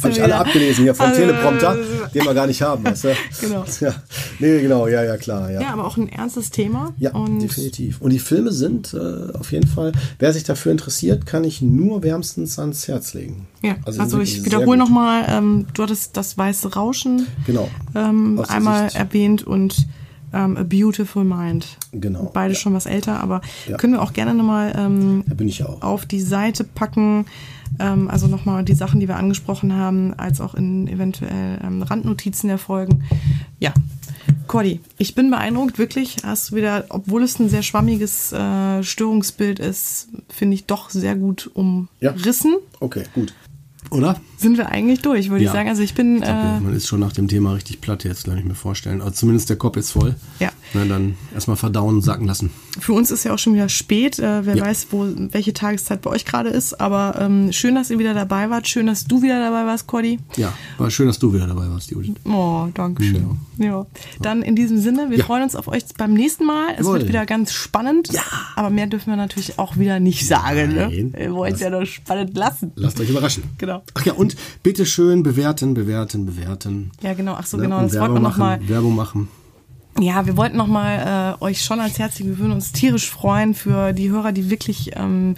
Habe ich alle abgelesen hier vom Also, Teleprompter, den wir gar nicht haben. Weißt du? Genau. Ja. Nee, genau, ja, ja, klar. Ja. Ja, aber auch ein ernstes Thema. Ja, und definitiv. Und die Filme sind äh, auf jeden Fall, wer sich dafür interessiert, kann ich nur wärmstens ans Herz legen. Ja, Also also, ich wiederhole nochmal, ähm, du hattest das weiße Rauschen Genau. ähm, einmal Sicht- erwähnt und ähm, A Beautiful Mind. Genau, Beide ja. schon was älter, aber Ja. können wir auch gerne nochmal ähm, ja auf die Seite packen. Ähm, also nochmal die Sachen, die wir angesprochen haben, als auch in eventuell ähm, Randnotizen der Folgen. Ja. Cordy, ich bin beeindruckt, wirklich. Hast du wieder, obwohl es ein sehr schwammiges äh, Störungsbild ist, finde ich doch sehr gut umrissen. Okay, gut. Oder? Sind wir eigentlich durch, würde Ja. ich sagen. Also ich bin, Ich glaub, äh, man ist schon nach dem Thema richtig platt jetzt, kann ich mir vorstellen. Also zumindest der Kopf ist voll. Ja. Na, dann erstmal verdauen, sacken lassen. für uns ist ja auch schon wieder spät. Äh, wer Ja. weiß, wo, welche Tageszeit bei euch gerade ist. Aber ähm, schön, dass ihr wieder dabei wart. Schön, dass du wieder dabei warst, Cordy. Ja, war schön, dass du wieder dabei warst, Judith. Oh, danke schön. Ja. Dann in diesem Sinne, wir Ja. freuen uns auf euch beim nächsten Mal. Es Jawohl. wird wieder ganz spannend. Ja. Aber mehr dürfen wir natürlich auch wieder nicht sagen. Ne? Nein. Wir wollen es ja noch spannend lassen. Lasst euch überraschen. Genau. Ach ja, und bitte schön bewerten, bewerten, bewerten. Ja, genau. Ach so, Ne? genau. Und Das wollten wir Werbung noch mal. machen, Werbung machen. Ja, wir wollten nochmal äh, euch schon ans Herz. Wir würden uns tierisch freuen für die Hörer, die wirklich ähm,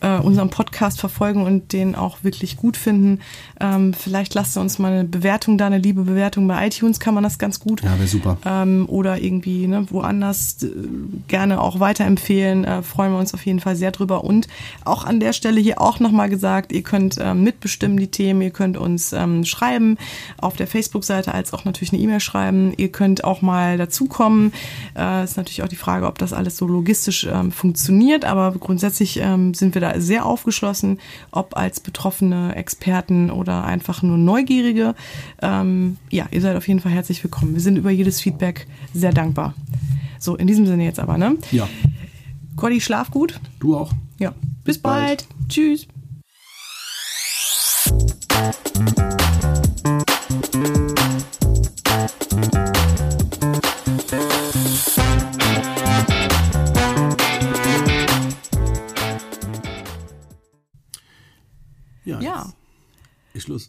äh, unseren Podcast verfolgen und den auch wirklich gut finden. Ähm, vielleicht lasst ihr uns mal eine Bewertung da, eine liebe Bewertung bei iTunes kann man das ganz gut. Ja, wäre super. Ähm, oder irgendwie ne, woanders äh, gerne auch weiterempfehlen. Äh, freuen wir uns auf jeden Fall sehr drüber. Und auch an der Stelle hier auch nochmal gesagt, ihr könnt ähm, mitbestimmen die Themen, ihr könnt uns ähm, schreiben auf der Facebook-Seite als auch natürlich eine E-Mail schreiben. Ihr könnt auch mal dazukommen. Äh, ist natürlich auch die Frage, ob das alles so logistisch ähm, funktioniert, aber grundsätzlich ähm, sind wir da sehr aufgeschlossen, ob als Betroffene, Experten oder einfach nur Neugierige. Ähm, ja, ihr seid auf jeden Fall herzlich willkommen. Wir sind über jedes Feedback sehr dankbar. So, in diesem Sinne jetzt aber, ne? Ja. Cordi, schlaf gut. Du auch. Ja. Bis, Bis bald. bald. Tschüss. Thank you. Ja. ja. Ist Schluss.